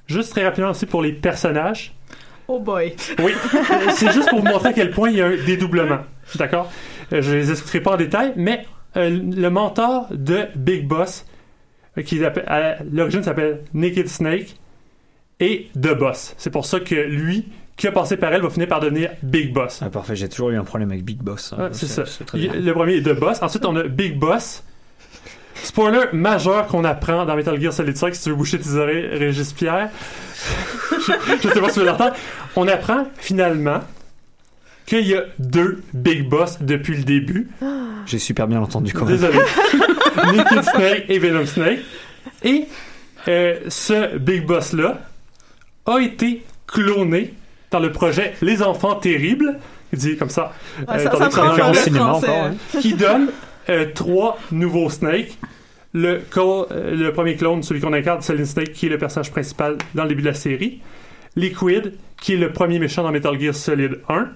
[SPEAKER 10] Juste très rapidement aussi pour les personnages.
[SPEAKER 9] Oh boy.
[SPEAKER 10] Oui, c'est juste pour vous montrer à quel point il y a un dédoublement. D'accord? Euh, je les expliquerai pas en détail, mais euh, le mentor de Big Boss, qui à l'origine s'appelle Naked Snake, et The Boss. C'est pour ça que lui, qui a passé par elle, va finir par devenir Big Boss.
[SPEAKER 12] Ah, parfait, j'ai toujours eu un problème avec Big Boss.
[SPEAKER 10] Ouais, c'est ça. Il-. Le premier est The Boss. Ensuite, on a Big Boss. Spoiler majeur qu'on apprend dans Metal Gear Solid 5, si tu veux boucher tes oreilles, Régis Pierre. je, je sais pas si tu veux l'entendre. On apprend finalement qu'il y a deux Big Boss depuis le début.
[SPEAKER 12] J'ai super bien entendu quand même.
[SPEAKER 10] Désolé. Naked Snake et Venom Snake. Et euh, ce Big Boss-là a été cloné dans le projet Les Enfants Terribles, dit comme ça.
[SPEAKER 9] Ouais,
[SPEAKER 10] euh,
[SPEAKER 9] ça-
[SPEAKER 10] dans
[SPEAKER 9] ça
[SPEAKER 10] le
[SPEAKER 9] cinéma encore, hein.
[SPEAKER 10] qui donne euh, trois nouveaux Snakes. Le, co- euh, le premier clone, celui qu'on incarne, Solid Snake, qui est le personnage principal dans le début de la série. Liquid, qui est le premier méchant dans Metal Gear Solid 1.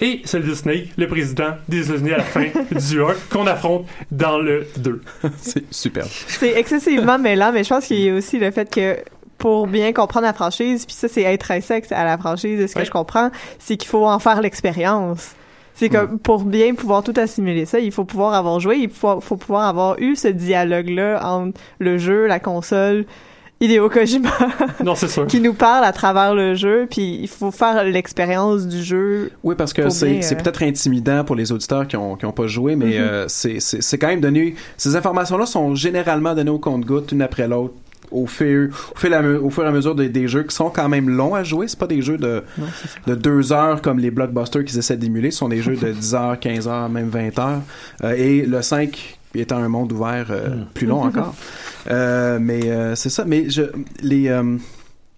[SPEAKER 10] Et Solid Snake, le président des États-Unis à la fin du 1, qu'on affronte dans le 2.
[SPEAKER 11] C'est super.
[SPEAKER 8] C'est excessivement mêlant, mais je pense qu'il y a aussi le fait que pour bien comprendre la franchise, puis ça c'est intrinsèque à la franchise, de ce que
[SPEAKER 10] Ouais.
[SPEAKER 8] je comprends, c'est qu'il faut en faire l'expérience. C'est que pour bien pouvoir tout assimiler ça, il faut pouvoir avoir joué, il faut, faut pouvoir avoir eu ce dialogue-là entre le jeu, la console, Hideo Kojima,
[SPEAKER 10] Non, c'est sûr.
[SPEAKER 8] qui nous parle à travers le jeu, puis il faut faire l'expérience du jeu.
[SPEAKER 11] Oui, parce que c'est
[SPEAKER 8] bien,
[SPEAKER 11] c'est
[SPEAKER 8] euh,
[SPEAKER 11] peut-être intimidant pour les auditeurs qui ont, qui ont pas joué, mais euh, c'est- c'est c'est quand même donné. Ces informations-là sont généralement données au compte-goutte, une après l'autre. Au fur, au, fur et à me- au fur et à mesure des, des jeux qui sont quand même longs à jouer. C'est pas des jeux de, de deux heures comme les blockbusters qu'ils essaient d'émuler. Ce sont des jeux de 10 heures, 15 heures, même 20 heures. Euh, et le 5 étant un monde ouvert euh, plus long encore. Euh, mais euh, c'est ça. Mais je, les, euh,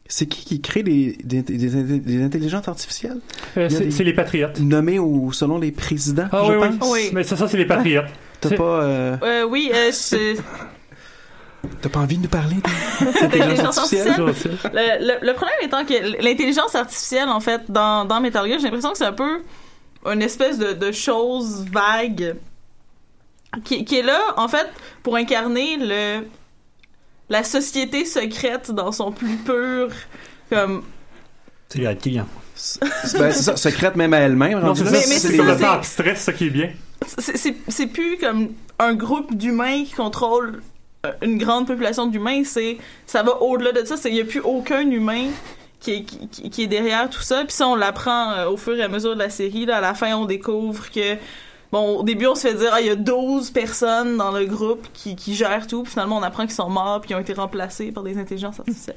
[SPEAKER 11] c'est qui qui crée des, des, des, des- intelligences artificielles?
[SPEAKER 10] Euh, c'est c'est les Patriotes.
[SPEAKER 11] Nommés au, selon les présidents,
[SPEAKER 10] Ah
[SPEAKER 11] je
[SPEAKER 10] oui, oui.
[SPEAKER 11] pense.
[SPEAKER 9] Oui.
[SPEAKER 10] Mais ça, ça c'est les Patriotes.
[SPEAKER 11] T'as
[SPEAKER 10] C'est-
[SPEAKER 11] pas, euh,
[SPEAKER 9] Euh, oui, euh, je-
[SPEAKER 11] t'as pas envie de nous parler d'intelligence
[SPEAKER 9] L'intelligence
[SPEAKER 11] artificielle?
[SPEAKER 9] artificielle. Le, le- le problème étant que l'intelligence artificielle, en fait, dans, dans Metal Gear, j'ai l'impression que c'est un peu une espèce de, de chose vague qui, qui est là, en fait, pour incarner le la société secrète dans son plus pur comme
[SPEAKER 12] C'est les reptiliens.
[SPEAKER 11] Ben, c'est ça, secrète même à elle-même.
[SPEAKER 10] Non, c'est ça. C'est
[SPEAKER 9] c'est
[SPEAKER 10] complètement
[SPEAKER 9] ça,
[SPEAKER 10] abstrait, c'est ça qui est bien.
[SPEAKER 9] c'est- c'est c'est plus comme un groupe d'humains qui contrôle une grande population d'humains, c'est ça va au-delà de ça, il y a plus aucun humain qui est, qui, est derrière tout ça. Puis ça on l'apprend euh, au fur et à mesure de la série là, à la fin on découvre que bon au début on se fait dire ah il y a 12 personnes dans le groupe qui, qui gèrent tout, puis finalement on apprend qu'ils sont morts puis qu'ils ont été remplacés par des intelligences artificielles.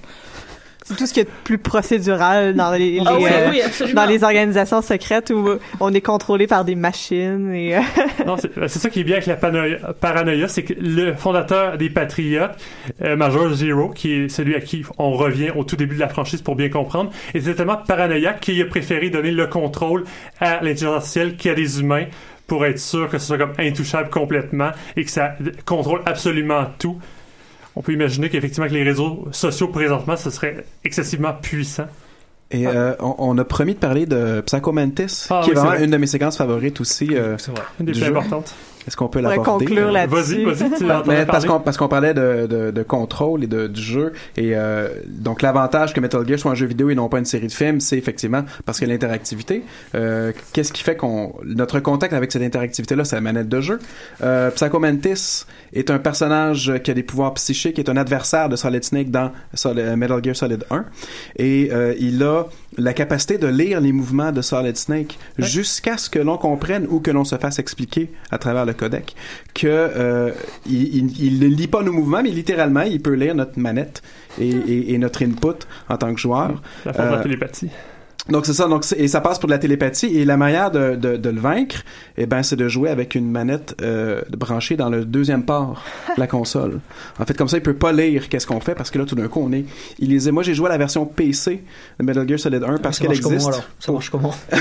[SPEAKER 8] C'est tout ce qui est plus procédural dans les,
[SPEAKER 9] Ah
[SPEAKER 8] les,
[SPEAKER 9] oui,
[SPEAKER 8] euh,
[SPEAKER 9] oui,
[SPEAKER 8] dans les organisations secrètes où on est contrôlé par des machines et euh,
[SPEAKER 10] Non, c'est c'est ça qui est bien avec la panoïa- paranoïa, c'est que le fondateur des Patriotes, euh, Major Zero, qui est celui à qui on revient au tout début de la franchise pour bien comprendre, était tellement paranoïaque qu'il a préféré donner le contrôle à l'intelligence artificielle qui a des humains pour être sûr que ce soit comme intouchable complètement et que ça contrôle absolument tout. On peut imaginer qu'effectivement que les réseaux sociaux présentement, ce serait excessivement puissant.
[SPEAKER 11] Et euh, on, on a promis de parler de Psycho Mantis,
[SPEAKER 10] Ah
[SPEAKER 11] qui
[SPEAKER 10] oui,
[SPEAKER 11] est vraiment
[SPEAKER 10] c'est vrai.
[SPEAKER 11] une de mes séquences favorites aussi. euh,
[SPEAKER 10] Une des plus
[SPEAKER 11] jeu.
[SPEAKER 10] importantes.
[SPEAKER 11] Est-ce qu'on peut l'aborder?
[SPEAKER 8] conclure là-dessus.
[SPEAKER 10] Vas-y, vas-y, tu
[SPEAKER 11] Mais
[SPEAKER 10] en as
[SPEAKER 11] parce qu'on parce qu'on parlait de, de, de contrôle et de, du jeu et euh, donc l'avantage que Metal Gear soit un jeu vidéo et non pas une série de films, c'est effectivement parce que l'interactivité. Euh, Qu'est-ce qui fait qu'on notre contact avec cette interactivité là, c'est la manette de jeu. Euh, Psycho Mantis est un personnage qui a des pouvoirs psychiques, est un adversaire de Solid Snake dans Solid- euh, Metal Gear Solid 1 et euh, il a la capacité de lire les mouvements de Solid Snake jusqu'à ce que l'on comprenne ou que l'on se fasse expliquer à travers le codec que euh, il, il, il ne lit pas nos mouvements, mais littéralement, il peut lire notre manette et, et, et notre input en tant que joueur.
[SPEAKER 10] La force de
[SPEAKER 11] Euh,
[SPEAKER 10] télépathie.
[SPEAKER 11] Donc c'est ça, donc c'est- et ça passe pour de la télépathie et la manière de, de, de le vaincre, eh ben c'est de jouer avec une manette euh, branchée dans le deuxième port de la console. En fait, comme ça, il peut pas lire qu'est-ce qu'on fait parce que là tout d'un coup on est. Il lisait. Moi j'ai joué à la version PC de Metal Gear Solid 1 parce qu'elle
[SPEAKER 12] comment,
[SPEAKER 11] existe.
[SPEAKER 12] alors? Ça marche comment?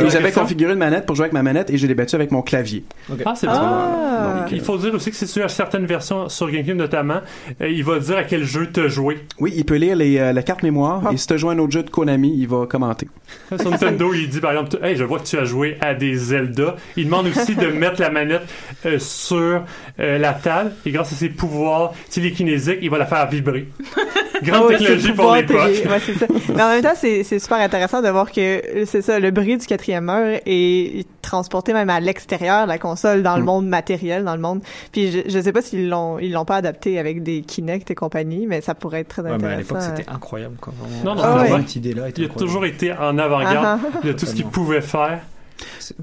[SPEAKER 11] Et j'avais configuré une manette pour jouer avec ma manette et je l'ai battu avec mon clavier.
[SPEAKER 10] Ah, c'est
[SPEAKER 11] Ah.
[SPEAKER 10] bon.
[SPEAKER 11] Donc,
[SPEAKER 10] Il faut dire aussi que c'est sur certaines versions, sur GameCube notamment, euh, il va dire à quel jeu te jouer.
[SPEAKER 11] Oui, il peut lire les, euh, la carte mémoire et si tu joué à un autre jeu de Konami, il va commenter.
[SPEAKER 10] Nintendo, il dit par exemple, hey, je vois que tu as joué à des Zelda. Il demande aussi de mettre la manette euh, sur euh, la table et grâce à ses pouvoirs télékinésiques, il va la faire vibrer. Grande
[SPEAKER 8] Ouais,
[SPEAKER 10] technologie pour l'époque.
[SPEAKER 8] ouais. Mais en même temps, c'est super intéressant de voir que euh, c'est ça, le bruit du quatrième heure est transporté même à l'extérieur de la console, dans le
[SPEAKER 12] Mm.
[SPEAKER 8] monde matériel, dans le monde. Puis je, je sais pas s'ils l'ont ils l'ont pas adapté avec des Kinect et compagnie, mais ça pourrait être très
[SPEAKER 12] Ouais, mais
[SPEAKER 8] intéressant.
[SPEAKER 12] à l'époque,
[SPEAKER 8] euh.
[SPEAKER 12] c'était incroyable. Quoi. Vraiment,
[SPEAKER 10] Non, non,
[SPEAKER 8] Ah
[SPEAKER 12] cette idée-là
[SPEAKER 10] Il a
[SPEAKER 12] incroyable.
[SPEAKER 10] toujours été en avant-garde de tout ce qu'il pouvait faire.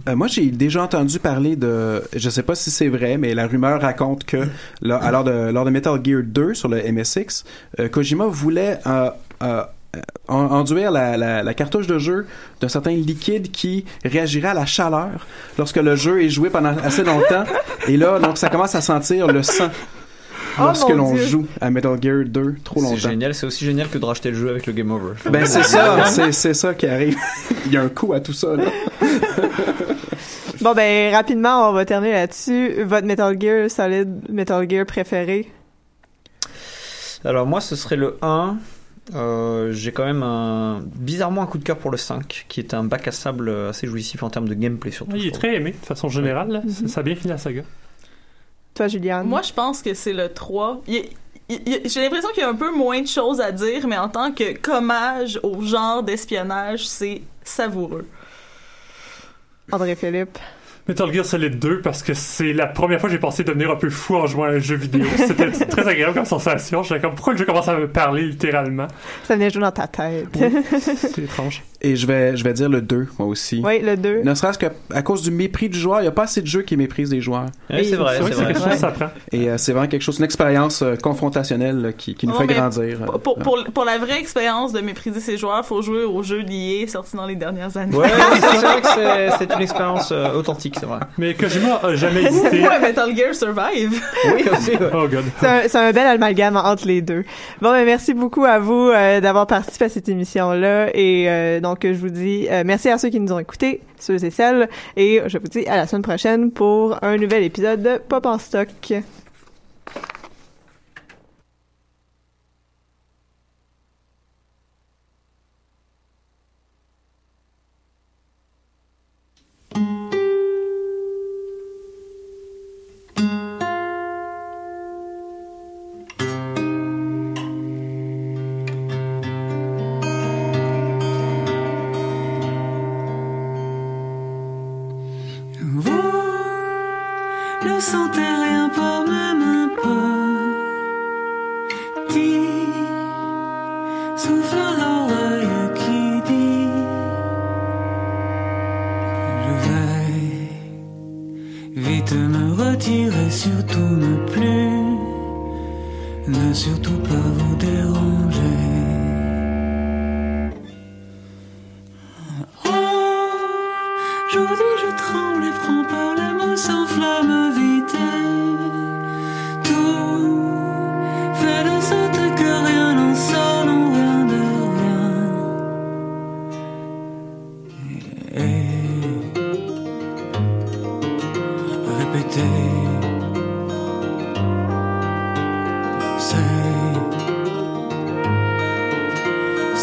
[SPEAKER 11] Euh, moi, j'ai déjà entendu parler de, je sais pas si c'est vrai, mais la rumeur raconte que là, alors de, lors de Metal Gear 2 sur le MSX, euh, Kojima voulait euh, euh, en- enduire la, la, la cartouche de jeu d'un certain liquide qui réagirait à la chaleur lorsque le jeu est joué pendant assez longtemps. Et là, donc, ça commence à sentir le sang lorsque
[SPEAKER 8] mon
[SPEAKER 11] l'on joue à Metal Gear 2 trop
[SPEAKER 12] C'est
[SPEAKER 11] longtemps.
[SPEAKER 12] génial, c'est aussi génial que de racheter le jeu avec le Game Over.
[SPEAKER 11] Ben c'est ça, c'est c'est ça qui arrive. Il y a un coup à tout ça. Là.
[SPEAKER 8] Bon ben rapidement, on va terminer là-dessus. Votre Metal Gear Solid Metal Gear préféré?
[SPEAKER 12] Alors moi, ce serait le 1. Euh, j'ai quand même un bizarrement un coup de cœur pour le 5 qui est un bac à sable assez jouissif en termes de gameplay surtout.
[SPEAKER 10] Il
[SPEAKER 12] je
[SPEAKER 10] est
[SPEAKER 12] trouve.
[SPEAKER 10] très aimé de façon générale. là. Ça- Ça a bien fini la saga.
[SPEAKER 8] Toi, Juliane?
[SPEAKER 9] Moi, je pense que c'est le 3. Il est- il- il- J'ai l'impression qu'il y a un peu moins de choses à dire, mais en tant que commage au genre d'espionnage, c'est savoureux.
[SPEAKER 8] André Philippe.
[SPEAKER 10] Metal Gear Solid 2 parce que c'est la première fois que j'ai pensé devenir un peu fou en jouant à un jeu vidéo. C'était très agréable comme sensation. J'étais comme, pourquoi le jeu commence à me parler littéralement?
[SPEAKER 8] Ça venait jouer dans ta tête.
[SPEAKER 10] C'est étrange.
[SPEAKER 11] Et je vais, je vais dire le 2, moi aussi.
[SPEAKER 8] oui, le 2.
[SPEAKER 11] Ne serait-ce qu'à cause du mépris du joueur, il n'y a pas assez de jeux qui méprisent les joueurs.
[SPEAKER 12] Ouais, c'est vrai,
[SPEAKER 10] C'est quelque chose ça prend.
[SPEAKER 11] Et euh, c'est vraiment quelque chose, une expérience euh, confrontationnelle là, qui, qui nous
[SPEAKER 9] Non,
[SPEAKER 11] fait grandir. euh,
[SPEAKER 9] Pour, pour, pour, pour la vraie expérience de mépriser ses joueurs, faut jouer aux jeux liés sortis dans les dernières années.
[SPEAKER 12] Ouais, c'est vrai que c'est- une expérience euh, authentique, c'est vrai.
[SPEAKER 10] Mais Kojima a jamais hésité.
[SPEAKER 9] Ouais, Metal Gear Survive.
[SPEAKER 12] Oui, aussi. ouais.
[SPEAKER 10] Oh god.
[SPEAKER 8] C'est un, bel amalgame entre les deux. Bon, ben, merci beaucoup à vous euh, d'avoir participé à cette émission-là. Et euh, donc, je vous dis euh, merci à ceux qui nous ont écoutés, ceux et celles. Et je vous dis à la semaine prochaine pour un nouvel épisode de Pop en stock.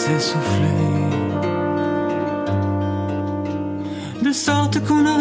[SPEAKER 13] S'essouffler. De sorte qu'on n'arrive